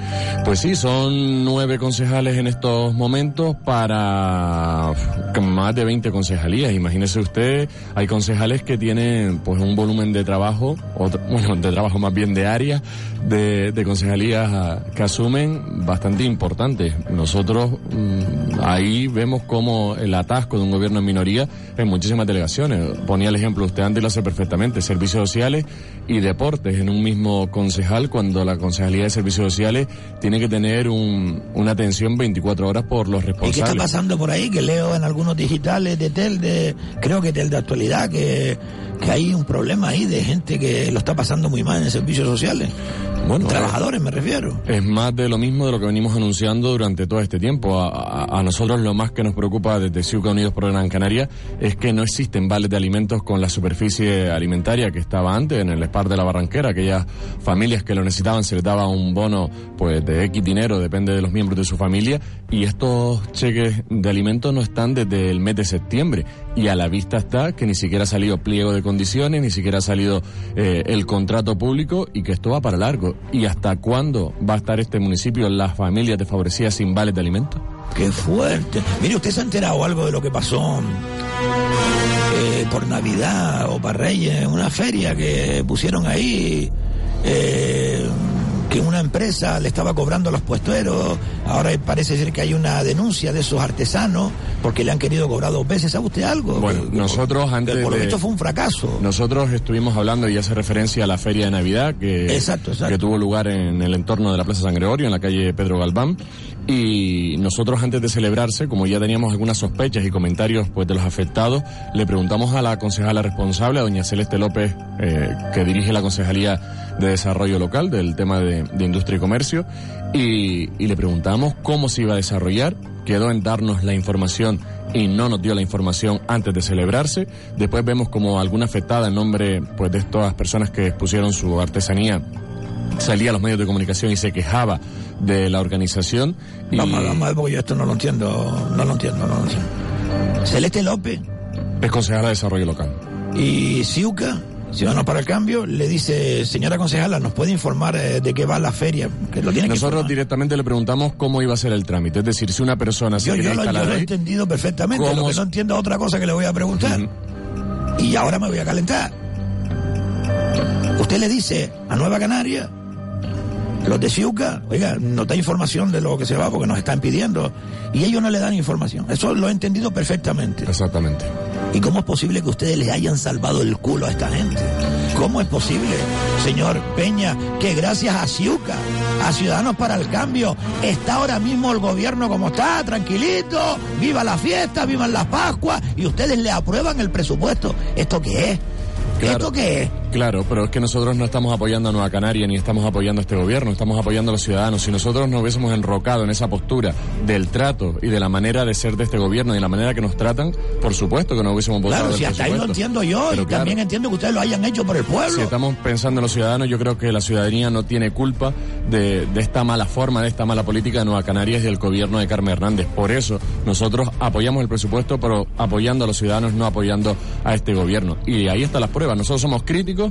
Speaker 18: Pues sí, son nueve concejales en estos momentos para más de 20 concejalías. Imagínese usted, hay concejales que tienen pues un volumen de trabajo, otro- bueno, de trabajo más bien de áreas, de, de concejalías ah, que asumen bastante importantes. Nosotros mm, ahí vemos como el atasco de un gobierno en minoría en muchísimas delegaciones. Ponía el ejemplo, usted antes lo hace perfectamente, servicios sociales y deportes en un mismo concejal, cuando la concejalía de servicios sociales tiene que tener un- una atención 24 horas por los
Speaker 6: ¿Y qué está
Speaker 18: responsables.
Speaker 6: pasando por ahí? Que leo en algunos digitales de Tel, de, creo que Tel de actualidad, que, que hay un problema ahí de gente que lo está pasando muy mal en servicios sociales.
Speaker 18: Bueno,
Speaker 6: Trabajadores me refiero.
Speaker 18: Es más de lo mismo de lo que venimos anunciando durante todo este tiempo. A, a- a nosotros lo más que nos preocupa desde Ciuca Unidos por Gran Canaria es que no existen vales de alimentos con la superficie alimentaria que estaba antes en el SPAR de la Barranquera. Aquellas familias que lo necesitaban se les daba un bono pues de X dinero, depende de los miembros de su familia. Y estos cheques de alimentos no están desde el mes de septiembre. Y a la vista está que ni siquiera ha salido pliego de condiciones, ni siquiera ha salido eh, el contrato público y que esto va para largo. ¿Y hasta cuándo va a estar este municipio las familias desfavorecidas sin vales de alimentos?
Speaker 6: Qué fuerte. Mire, ¿usted se ha enterado algo de lo que pasó eh, por Navidad o para Reyes? Una feria que pusieron ahí, eh, que una empresa le estaba cobrando a los puesteros, ahora parece ser que hay una denuncia de esos artesanos porque le han querido cobrar dos veces. ¿Sabe usted algo?
Speaker 18: Bueno,
Speaker 6: Que-
Speaker 18: nosotros antes
Speaker 6: que por lo visto fue un fracaso.
Speaker 18: Nosotros estuvimos hablando y hace referencia a la feria de Navidad que,
Speaker 6: Exacto, exacto.
Speaker 18: que tuvo lugar en el entorno de la Plaza San Gregorio, en la calle Pedro Galván. Y nosotros antes de celebrarse, como ya teníamos algunas sospechas y comentarios pues de los afectados, le preguntamos a la concejala responsable, a doña Celeste López, eh, que dirige la Concejalía de Desarrollo Local del tema de, de Industria y Comercio, y, y le preguntamos cómo se iba a desarrollar. Quedó en darnos la información y no nos dio la información antes de celebrarse. Después vemos como alguna afectada en nombre pues de estas personas que expusieron su artesanía salía a los medios de comunicación y se quejaba de la organización. Y...
Speaker 6: Vamos, vamos porque yo esto no lo entiendo, no lo entiendo, no lo entiendo. Celeste López
Speaker 18: Es concejala de desarrollo local.
Speaker 6: y Ciuca, Ciudadanos para el Cambio, le dice, señora concejala, ¿nos puede informar eh, de qué va la feria? Que lo tiene
Speaker 18: Nosotros directamente le preguntamos cómo iba a ser el trámite. Es decir, si una persona se
Speaker 6: Yo, yo lo, yo lo he entendido perfectamente,
Speaker 18: ¿Cómo
Speaker 6: lo que no entiendo es otra cosa que le voy a preguntar. Y ahora me voy a calentar. Usted le dice a Nueva Canaria, los de Ciuca, oiga, no da información de lo que se va porque nos están pidiendo. Y ellos no le dan información. Eso lo he entendido perfectamente.
Speaker 18: Exactamente.
Speaker 6: ¿Y cómo es posible que ustedes le hayan salvado el culo a esta gente? ¿Cómo es posible, señor Peña, que gracias a Ciuca, a Ciudadanos para el Cambio, está ahora mismo el gobierno como está, tranquilito, viva la fiesta, vivan las Pascuas, y ustedes le aprueban el presupuesto? ¿Esto qué es? ¿Esto qué es?
Speaker 18: Claro, pero es que nosotros no estamos apoyando a Nueva Canaria ni estamos apoyando a este gobierno, estamos apoyando a los ciudadanos. Si nosotros nos hubiésemos enrocado en esa postura del trato y de la manera de ser de este gobierno y la manera que nos tratan, por supuesto que no hubiésemos votado
Speaker 6: Claro, si hasta ahí lo entiendo yo,
Speaker 18: Pero
Speaker 6: y
Speaker 18: claro,
Speaker 6: también entiendo que ustedes lo hayan hecho por el pueblo.
Speaker 18: Si estamos pensando en los ciudadanos, yo creo que la ciudadanía no tiene culpa de, de esta mala forma, de esta mala política de Nueva Canarias y del gobierno de Carmen Hernández. Por eso nosotros apoyamos el presupuesto, pero apoyando a los ciudadanos, no apoyando a este gobierno. Y ahí están las pruebas. Nosotros somos críticos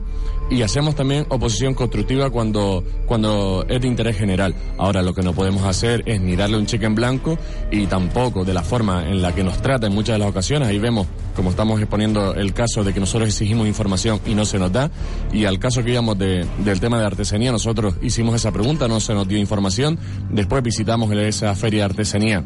Speaker 18: y hacemos también oposición constructiva cuando, cuando es de interés general. Ahora lo que no podemos hacer es ni darle un cheque en blanco y tampoco de la forma en la que nos trata en muchas de las ocasiones. Ahí vemos, como estamos exponiendo el caso de que nosotros exigimos información y no se nos da. Y al caso que íbamos de, del tema de artesanía, nosotros hicimos esa pregunta, no se nos dio información. Después visitamos esa feria de artesanía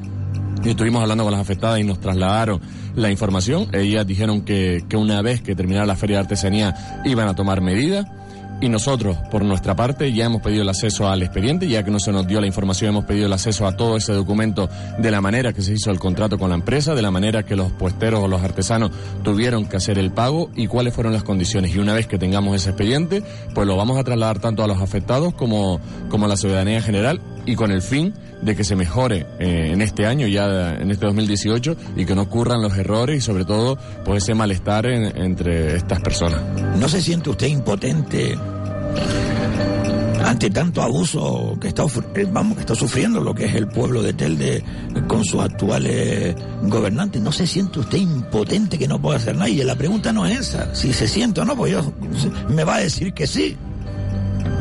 Speaker 18: estuvimos hablando con las afectadas y nos trasladaron la información. Ellas dijeron que, que una vez que terminara la feria de artesanía iban a tomar medidas. Y nosotros, por nuestra parte, ya hemos pedido el acceso al expediente, ya que no se nos dio la información, hemos pedido el acceso a todo ese documento de la manera que se hizo el contrato con la empresa, de la manera que los puesteros o los artesanos tuvieron que hacer el pago y cuáles fueron las condiciones. Y una vez que tengamos ese expediente, pues lo vamos a trasladar tanto a los afectados como, como a la ciudadanía en general y con el fin de que se mejore eh, en este año, ya en este 2018, y que no ocurran los errores y sobre todo pues ese malestar en- entre estas personas.
Speaker 6: ¿No se siente usted impotente ante tanto abuso que está, eh, que está sufriendo lo que es el pueblo de Telde con sus actuales gobernantes? ¿No se siente usted impotente que no puede hacer nada? Y la pregunta no es esa, si se siente o no, pues yo, me va a decir que sí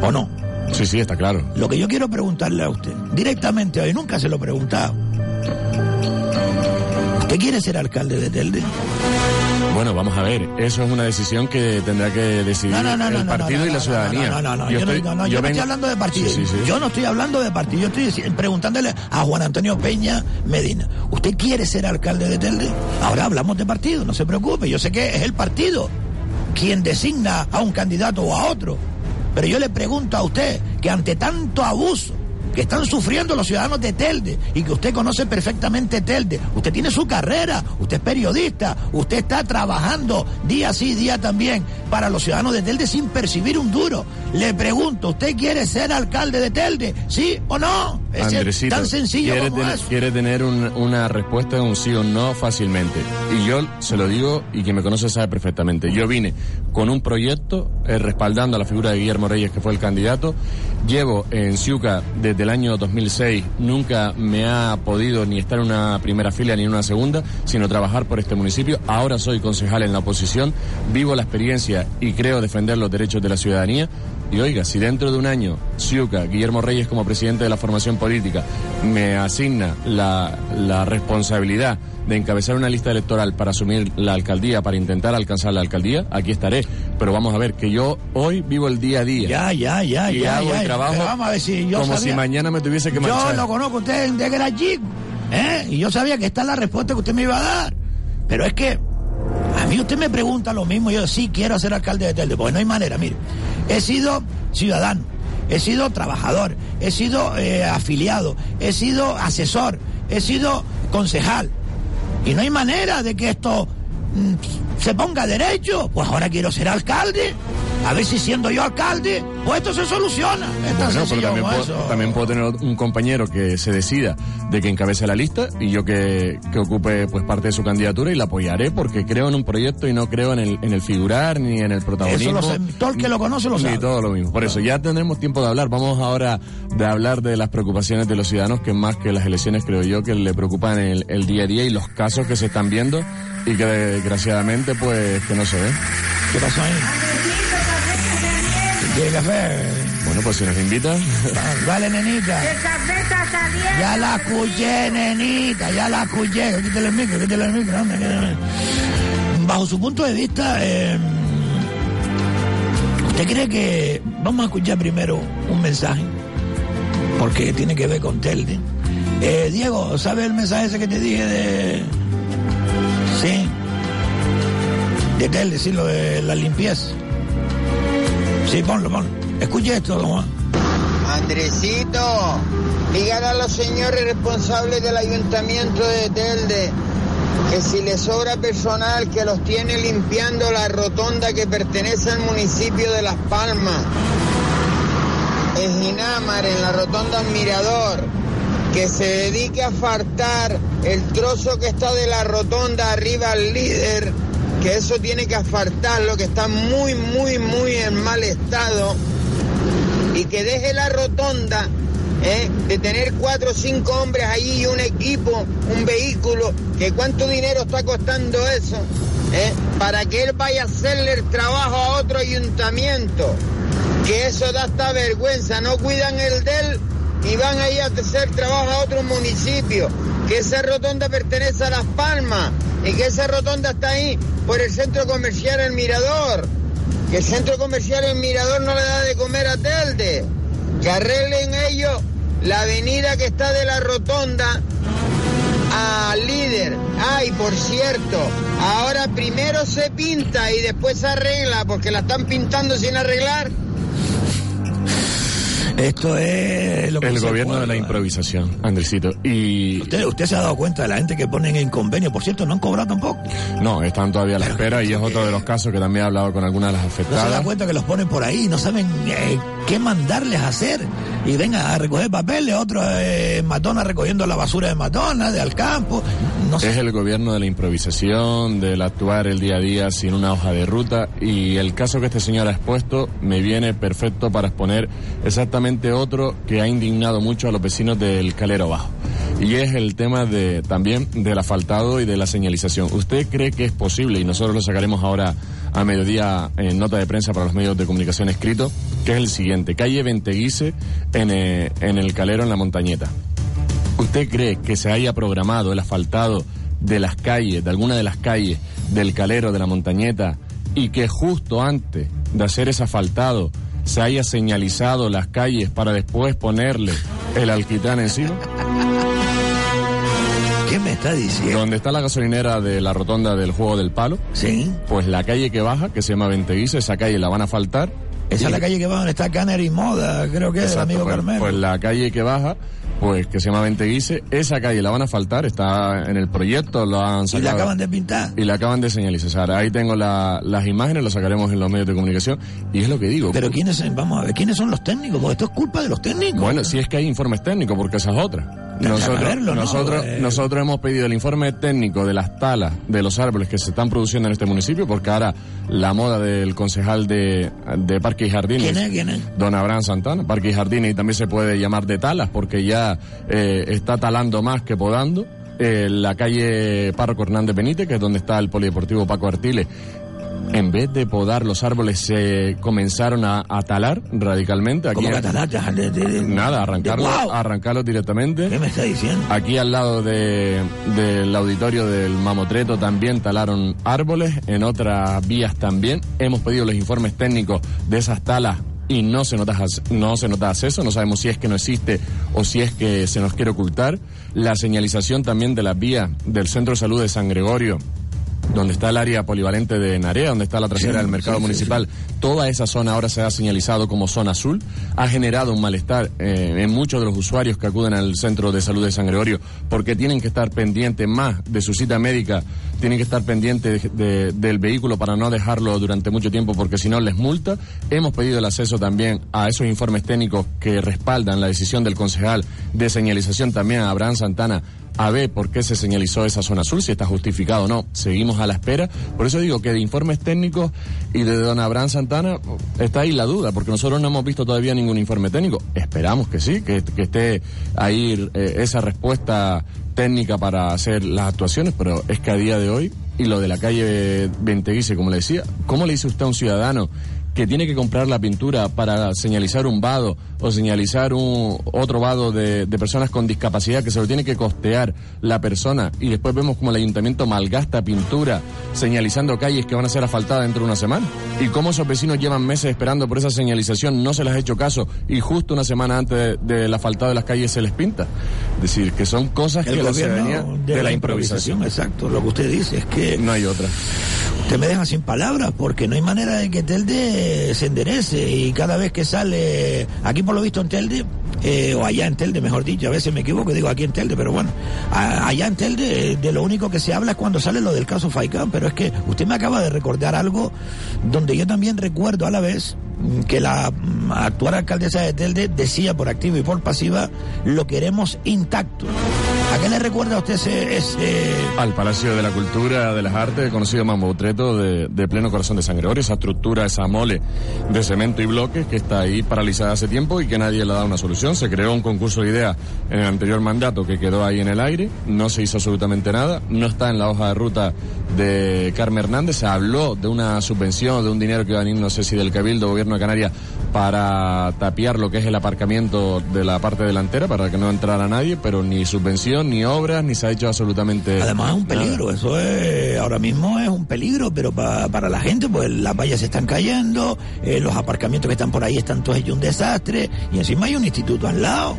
Speaker 6: o no.
Speaker 18: Sí, sí, está claro.
Speaker 6: Lo que yo quiero preguntarle a usted, directamente hoy, nunca se lo he preguntado. ¿Usted quiere ser alcalde de Telde?
Speaker 18: Bueno, vamos a ver, eso es una decisión que tendrá que decidir
Speaker 6: No, no, no, no,
Speaker 18: el partido y la ciudadanía.
Speaker 6: No, no, no, yo, no, yo
Speaker 18: vengo-
Speaker 6: estoy hablando de partido.
Speaker 18: Sí, sí, sí.
Speaker 6: Yo no estoy hablando de partido. Yo estoy preguntándole a Juan Antonio Peña Medina. ¿Usted quiere ser alcalde de Telde? Ahora hablamos de partido, no se preocupe. Yo sé que es el partido quien designa a un candidato o a otro. Pero yo le pregunto a usted que ante tanto abuso que están sufriendo los ciudadanos de Telde y que usted conoce perfectamente Telde. Usted tiene su carrera, usted es periodista, usted está trabajando día sí, día también para los ciudadanos de Telde sin percibir un duro. Le pregunto, ¿usted quiere ser alcalde de Telde? ¿Sí o no? Es
Speaker 18: Andresito,
Speaker 6: tan sencillo
Speaker 18: quiere,
Speaker 6: como
Speaker 18: tener,
Speaker 6: eso.
Speaker 18: quiere tener un- una respuesta de un sí o no fácilmente. Y yo se lo digo, y quien me conoce sabe perfectamente. Yo vine con un proyecto eh, respaldando a la figura de Guillermo Reyes, que fue el candidato. Llevo en Ciuca desde el año 2006. Nunca me ha podido ni estar en una primera fila ni en una segunda, sino trabajar por este municipio. Ahora soy concejal en la oposición. Vivo la experiencia y creo defender los derechos de la ciudadanía. Y oiga, si dentro de un año Ciuca, Guillermo Reyes como presidente de la formación política, me asigna la, la responsabilidad de encabezar una lista electoral para asumir la alcaldía, para intentar alcanzar la alcaldía, aquí estaré. Pero vamos a ver, que yo hoy vivo el día a día.
Speaker 6: Ya, ya, ya,
Speaker 18: y
Speaker 6: ya,
Speaker 18: hago
Speaker 6: ya.
Speaker 18: el trabajo
Speaker 6: Pero vamos a ver si yo
Speaker 18: como
Speaker 6: sabía-
Speaker 18: si mañana me tuviese que
Speaker 6: Yo
Speaker 18: marchar.
Speaker 6: lo conozco usted era chico, ¿eh? Y yo sabía que esta es la respuesta que usted me iba a dar. Pero es que a mí usted me pregunta lo mismo, yo sí quiero ser alcalde de Telde, porque no hay manera, mire. He sido ciudadano, he sido trabajador, he sido eh, afiliado, he sido asesor, he sido concejal. Y no hay manera de que esto mm, se ponga derecho. Pues ahora quiero ser alcalde. A ver si siendo yo alcalde, pues esto se soluciona.
Speaker 18: Bueno, pero
Speaker 6: sencillo
Speaker 18: también puedo,
Speaker 6: eso.
Speaker 18: también puedo tener un compañero que se decida de que encabece la lista y yo que, que ocupe pues parte de su candidatura y la apoyaré porque creo en un proyecto y no creo en el, en el figurar ni en el protagonismo.
Speaker 6: Eso lo sé, todo el que lo conoce lo sabe.
Speaker 18: todo lo mismo. Por eso ya tendremos tiempo de hablar. Vamos ahora de hablar de las preocupaciones de los ciudadanos, que más que las elecciones creo yo que le preocupan el, el día a día y los casos que se están viendo y que desgraciadamente pues que no se ven.
Speaker 6: ¿Qué pasó ahí? ¿Quiere café?
Speaker 18: Bueno, pues si nos invitan.
Speaker 6: Vale, nenita. Ya la escuché, nenita, ya la escuché. Quítale el micro, quítale el micro. anda, quítale el. Bajo su punto de vista, eh, ¿usted cree que... Vamos a escuchar primero un mensaje, porque tiene que ver con Telde. Eh, Diego, ¿sabes el mensaje ese que te dije de... Sí. De Telde, sí, lo de la limpieza. Sí, ponlo, ponlo. Escuche esto, don Juan.
Speaker 38: Andresito, dígale a los señores responsables del ayuntamiento de Telde que si les sobra personal que los tiene limpiando la rotonda que pertenece al municipio de Las Palmas, en Ginamar, en la rotonda Mirador, que se dedique a fartar el trozo que está de la rotonda arriba al líder, que eso tiene que asfaltarlo, que está muy, muy, muy en mal estado. Y que deje la rotonda ¿eh? de tener cuatro o cinco hombres allí y un equipo, un vehículo, que cuánto dinero está costando eso, ¿eh? para que él vaya a hacerle el trabajo a otro ayuntamiento, que eso da hasta vergüenza, no cuidan el de él y van ahí a hacer trabajo a otro municipio, que esa rotonda pertenece a Las Palmas y que esa rotonda está ahí por el centro comercial El Mirador que el centro comercial El Mirador no le da de comer a Telde, que arreglen ellos la avenida que está de la rotonda a líder. Ay, por cierto, ahora primero se pinta y después se arregla porque la están pintando sin arreglar.
Speaker 6: Esto es lo que
Speaker 18: El gobierno
Speaker 6: puede,
Speaker 18: de la improvisación, Andresito. Y
Speaker 6: ¿Usted, usted se ha dado cuenta de la gente que ponen en convenio, por cierto, no han cobrado tampoco.
Speaker 18: no, están todavía a la espera y es otro de los casos que también he hablado con algunas de las
Speaker 6: No se da
Speaker 18: afectadas.
Speaker 6: cuenta que los ponen por ahí, no saben eh, qué mandarles a hacer. Y vengan a recoger papeles, otros eh, en Matona recogiendo la basura de Matona, de al campo. No.
Speaker 18: Es el gobierno de la improvisación, del actuar el día a día sin una hoja de ruta y el caso que este señor ha expuesto me viene perfecto para exponer exactamente otro que ha indignado mucho a los vecinos del Calero Bajo. Y es el tema de también del asfaltado y de la señalización. ¿Usted cree que es posible, y nosotros lo sacaremos ahora a mediodía en nota de prensa para los medios de comunicación escrito, que es el siguiente, calle Venteguise en, eh, en el Calero en la Montañeta. ¿Usted cree que se haya programado el asfaltado de las calles, de alguna de las calles del Calero, de la Montañeta, y que justo antes de hacer ese asfaltado se haya señalizado las calles para después ponerle el alquitrán encima?
Speaker 6: ¿Qué me está diciendo?
Speaker 18: Donde está la gasolinera de la rotonda del Juego del Palo.
Speaker 6: Sí.
Speaker 18: Pues la calle que baja, que se llama Venteguise, esa calle la van a faltar.
Speaker 6: Esa es la calle que va donde está Canner y Moda, creo que es el amigo
Speaker 18: pues,
Speaker 6: Carmelo.
Speaker 18: Pues la calle que baja, pues que se llama Venteguise, esa calle la van a faltar, está en el proyecto, lo han
Speaker 6: y
Speaker 18: sacado.
Speaker 6: la acaban de pintar.
Speaker 18: Y la acaban de señalizar. Ahí tengo la- las imágenes, lo sacaremos en los medios de comunicación. Y es lo que digo.
Speaker 6: Pero quiénes, vamos a ver, ¿quiénes son los técnicos? Porque esto es culpa de los técnicos.
Speaker 18: Bueno, si es que hay informes técnicos, porque esa es otra. Nosotros,
Speaker 6: verlo, ¿no?
Speaker 18: nosotros,
Speaker 6: Eh.
Speaker 18: nosotros hemos pedido el informe técnico de las talas de los árboles que se están produciendo en este municipio, porque ahora la moda del concejal de, de Parque y Jardines,
Speaker 6: ¿Quién es? ¿Quién es?
Speaker 18: don Abraham Santana, Parque y Jardines, y también se puede llamar de talas, porque ya eh, está talando más que podando. Eh, la calle Párroco Hernández Benítez, que es donde está el polideportivo Paco Artiles, En vez de podar los árboles, se comenzaron a, a talar radicalmente. Aquí
Speaker 6: ¿Cómo que a talar? De- de- de-
Speaker 18: Nada, arrancarlos, arrancarlos directamente.
Speaker 6: ¿Qué me está diciendo?
Speaker 18: Aquí al lado de, del auditorio del Mamotreto también talaron árboles, en otras vías también. Hemos pedido los informes técnicos de esas talas y no se nota, no se acceso, no sabemos si es que no existe o si es que se nos quiere ocultar. La señalización también de las vías del Centro de Salud de San Gregorio donde está el área polivalente de Narea, donde está la trasera
Speaker 6: Sí,
Speaker 18: del mercado
Speaker 6: sí, sí,
Speaker 18: municipal, toda esa zona ahora se ha señalizado como zona azul, ha generado un malestar eh, en muchos de los usuarios que acuden al centro de salud de San Gregorio, porque tienen que estar pendientes más de su cita médica, tienen que estar pendientes de- de- del vehículo para no dejarlo durante mucho tiempo, porque si no les multa. Hemos pedido el acceso también a esos informes técnicos que respaldan la decisión del concejal de señalización también a Abraham Santana a ver por qué se señalizó esa zona azul, si está justificado o no. Seguimos a la espera. Por eso digo que de informes técnicos y de don Abraham Santana está ahí la duda, porque nosotros no hemos visto todavía ningún informe técnico. Esperamos que sí, que, esté ahí eh, esa respuesta técnica para hacer las actuaciones, pero es que a día de hoy, y lo de la calle Venteguise, como le decía, ¿cómo le dice usted a un ciudadano que tiene que comprar la pintura para señalizar un vado o señalizar un otro vado de, de personas con discapacidad que se lo tiene que costear la persona. Y después vemos como el ayuntamiento malgasta pintura señalizando calles que van a ser asfaltadas dentro de una semana. Y cómo esos vecinos llevan meses esperando por esa señalización no se les ha hecho caso y justo una semana antes de- del asfaltado de las calles se les pinta. Es decir que son cosas
Speaker 6: El
Speaker 18: que la ciudadanía
Speaker 6: de, la improvisación, exacto. Lo que usted dice es que
Speaker 18: no hay otra.
Speaker 6: usted me deja sin palabras porque no hay manera de que Telde se enderece y cada vez que sale aquí por lo visto en Telde eh, o allá en Telde mejor dicho a veces me equivoco digo aquí en Telde pero bueno allá en Telde eh, de lo único que se habla es cuando sale lo del caso Faicán pero es que usted me acaba de recordar algo donde yo también recuerdo a la vez mm, que la mm, actual alcaldesa de Telde decía por activa y por pasiva lo queremos intacto ¿a qué le recuerda a usted ese,
Speaker 18: al Palacio de la Cultura, de las Artes, conocido Mamotreto, de, de pleno corazón de San Gregorio, esa estructura, esa mole de cemento y bloques que está ahí paralizada hace tiempo y que nadie le ha dado una solución. Se creó un concurso de ideas en el anterior mandato que quedó ahí en el aire, no se hizo absolutamente nada, no está en la hoja de ruta de Carmen Hernández, se habló de una subvención, de un dinero que iba a venir, no sé si del Cabildo, Gobierno de Canarias, para tapiar lo que es el aparcamiento de la parte delantera, para que no entrara nadie, pero ni subvención, ni obras, ni se ha hecho absolutamente
Speaker 6: Además es un
Speaker 18: nada.
Speaker 6: peligro, eso es, ahora mismo es un peligro, pero pa- para la gente, pues las vallas se están cayendo, eh, los aparcamientos que están por ahí están todos hechos un desastre, y encima hay un instituto al lado.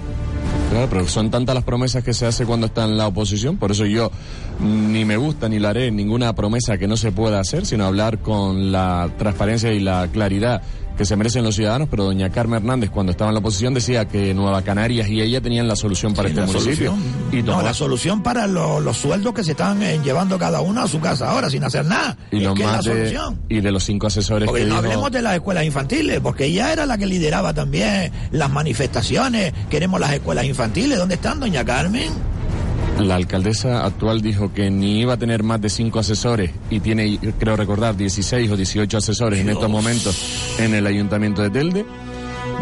Speaker 18: Claro, pero son tantas las promesas que se hace cuando está en la oposición, por eso yo ni me gusta ni la haré ninguna promesa que no se pueda hacer, sino hablar con la transparencia y la claridad que se merecen los ciudadanos, pero doña Carmen Hernández cuando estaba en la oposición decía que Nueva Canarias y ella tenían la solución para este municipio.
Speaker 6: solución.
Speaker 18: Y
Speaker 6: no, la solución para lo- los sueldos que se están eh, llevando cada uno a su casa ahora sin hacer nada.
Speaker 18: y lo más de,
Speaker 6: solución.
Speaker 18: y de los cinco asesores
Speaker 6: Porque
Speaker 18: que
Speaker 6: no
Speaker 18: dijo-
Speaker 6: hablemos de las escuelas infantiles, porque ella era la que lideraba también las manifestaciones. Queremos las escuelas infantiles. ¿Dónde están, doña Carmen?
Speaker 18: La alcaldesa actual dijo que ni iba a tener más de cinco asesores y tiene, creo recordar, 16 o 18 asesores en estos momentos en el ayuntamiento de Telde,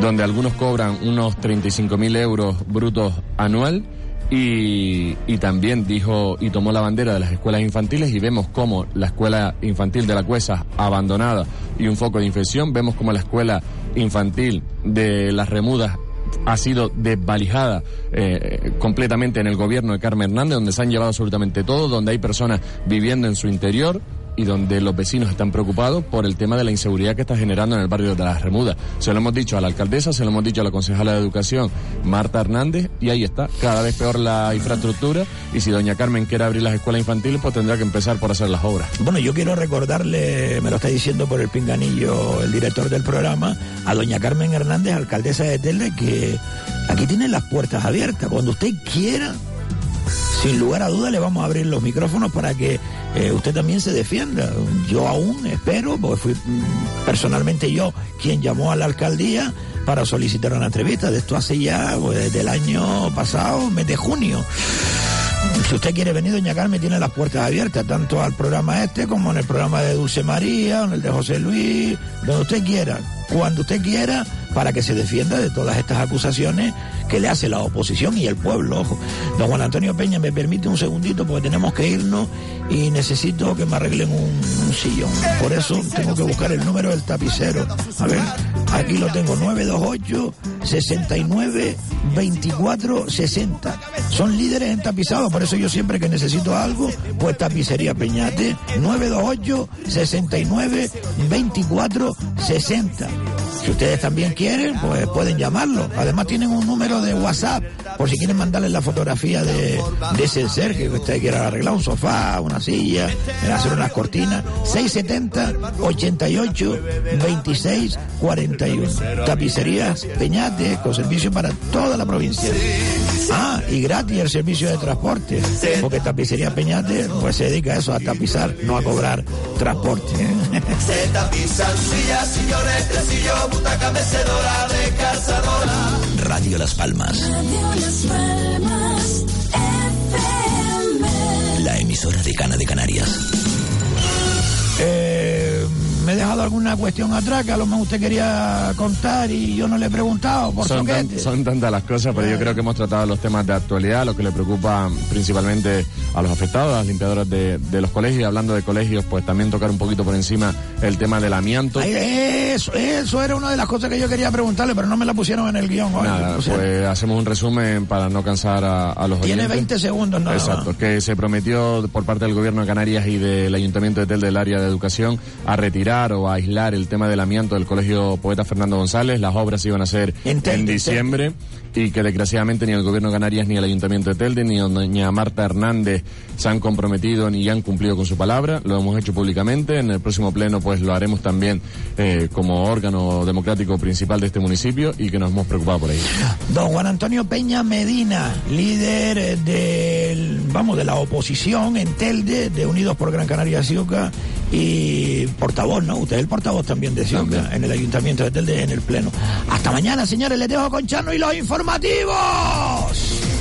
Speaker 18: donde algunos cobran unos 35 mil euros brutos anual. Y, y también dijo y tomó la bandera de las escuelas infantiles y vemos cómo la escuela infantil de la Cuesa abandonada y un foco de infección, vemos cómo la escuela infantil de las Remudas ha sido desvalijada eh, completamente en el gobierno de Carmen Hernández, donde se han llevado absolutamente todo, donde hay personas viviendo en su interior y donde los vecinos están preocupados por el tema de la inseguridad que está generando en el barrio de las Remudas. Se lo hemos dicho a la alcaldesa, se lo hemos dicho a la concejala de Educación, Marta Hernández, y ahí está, cada vez peor la infraestructura, y si doña Carmen quiere abrir las escuelas infantiles, pues tendrá que empezar por hacer las obras.
Speaker 6: Bueno, yo quiero recordarle, me lo está diciendo por el pinganillo el director del programa, a doña Carmen Hernández, alcaldesa de Telde, que aquí tiene las puertas abiertas. Cuando usted quiera, sin lugar a duda le vamos a abrir los micrófonos para que eh, usted también se defienda. Yo aún espero, porque fui mm, personalmente yo quien llamó a la alcaldía para solicitar una entrevista. De esto hace ya, pues, desde el año pasado, mes de junio. Si usted quiere venir, doña Carmen tiene las puertas abiertas, tanto al programa este como en el programa de Dulce María, en el de José Luis, donde usted quiera, cuando usted quiera, para que se defienda de todas estas acusaciones que le hace la oposición y el pueblo. Ojo. Don Juan Antonio Peña, me permite un segundito porque tenemos que irnos y necesito que me arreglen un, sillón. Por eso tengo que buscar el número del tapicero. A ver, aquí lo tengo, 928 69 24 60. Son líderes en tapizado, por eso yo siempre que necesito algo, pues tapicería Peñate, 928 69 24 60. Si ustedes también quieren, pues pueden llamarlo. Además tienen un número de WhatsApp por si quieren mandarles la fotografía de, de ese ser que usted quiera arreglar, un sofá, una silla, hacer unas cortinas. 670 88 26 41. Tapicerías Peñate con servicio para toda la provincia. Ah, y gratis el servicio de transporte, porque Tapicería Peñate pues se dedica a eso, a tapizar, no a cobrar transporte. ¿eh?
Speaker 34: Se tapizan sillas, sillones, butaca, mecedora de cazadora.
Speaker 5: Radio Las Palmas. La emisora de Cana de Canarias.
Speaker 6: Eh, me he dejado alguna cuestión atrás que a lo mejor usted quería contar y yo no le he preguntado por
Speaker 18: Son, tan- son tantas las cosas, pero yo creo que hemos tratado los temas de actualidad, lo que le preocupa principalmente a los afectados, a las limpiadoras de, de los colegios. Y hablando de colegios, pues también tocar un poquito por encima el tema del amianto.
Speaker 6: Ay, eso, eso era una de las cosas que yo quería preguntarle, pero no me la pusieron en el guion. Oye,
Speaker 18: Nada, pues hacemos un resumen para no cansar a, a los
Speaker 6: Tiene
Speaker 18: oyentes.
Speaker 6: 20 segundos nada más.
Speaker 18: Exacto, que se prometió por parte del gobierno de Canarias y del Ayuntamiento de Tel del área de educación a retirar o a aislar el tema del amianto del Colegio Poeta Fernando González. Las obras iban a ser en, diciembre y que desgraciadamente ni el gobierno de Canarias ni el Ayuntamiento de Telde ni doña Marta Hernández se han comprometido ni han cumplido con su palabra. Lo hemos hecho públicamente. En el próximo pleno pues lo haremos también eh, como órgano democrático principal de este municipio y que nos hemos preocupado por ello.
Speaker 6: Don Juan Antonio Peña Medina, líder eh, del, vamos, de la oposición en Telde, de Unidos por Gran Canaria Ciuca, y portavoz, ¿no? Usted es el portavoz también de Ciuca, en el Ayuntamiento de Telde, en el Pleno. Hasta mañana, señores, les dejo con Chano y los informativos.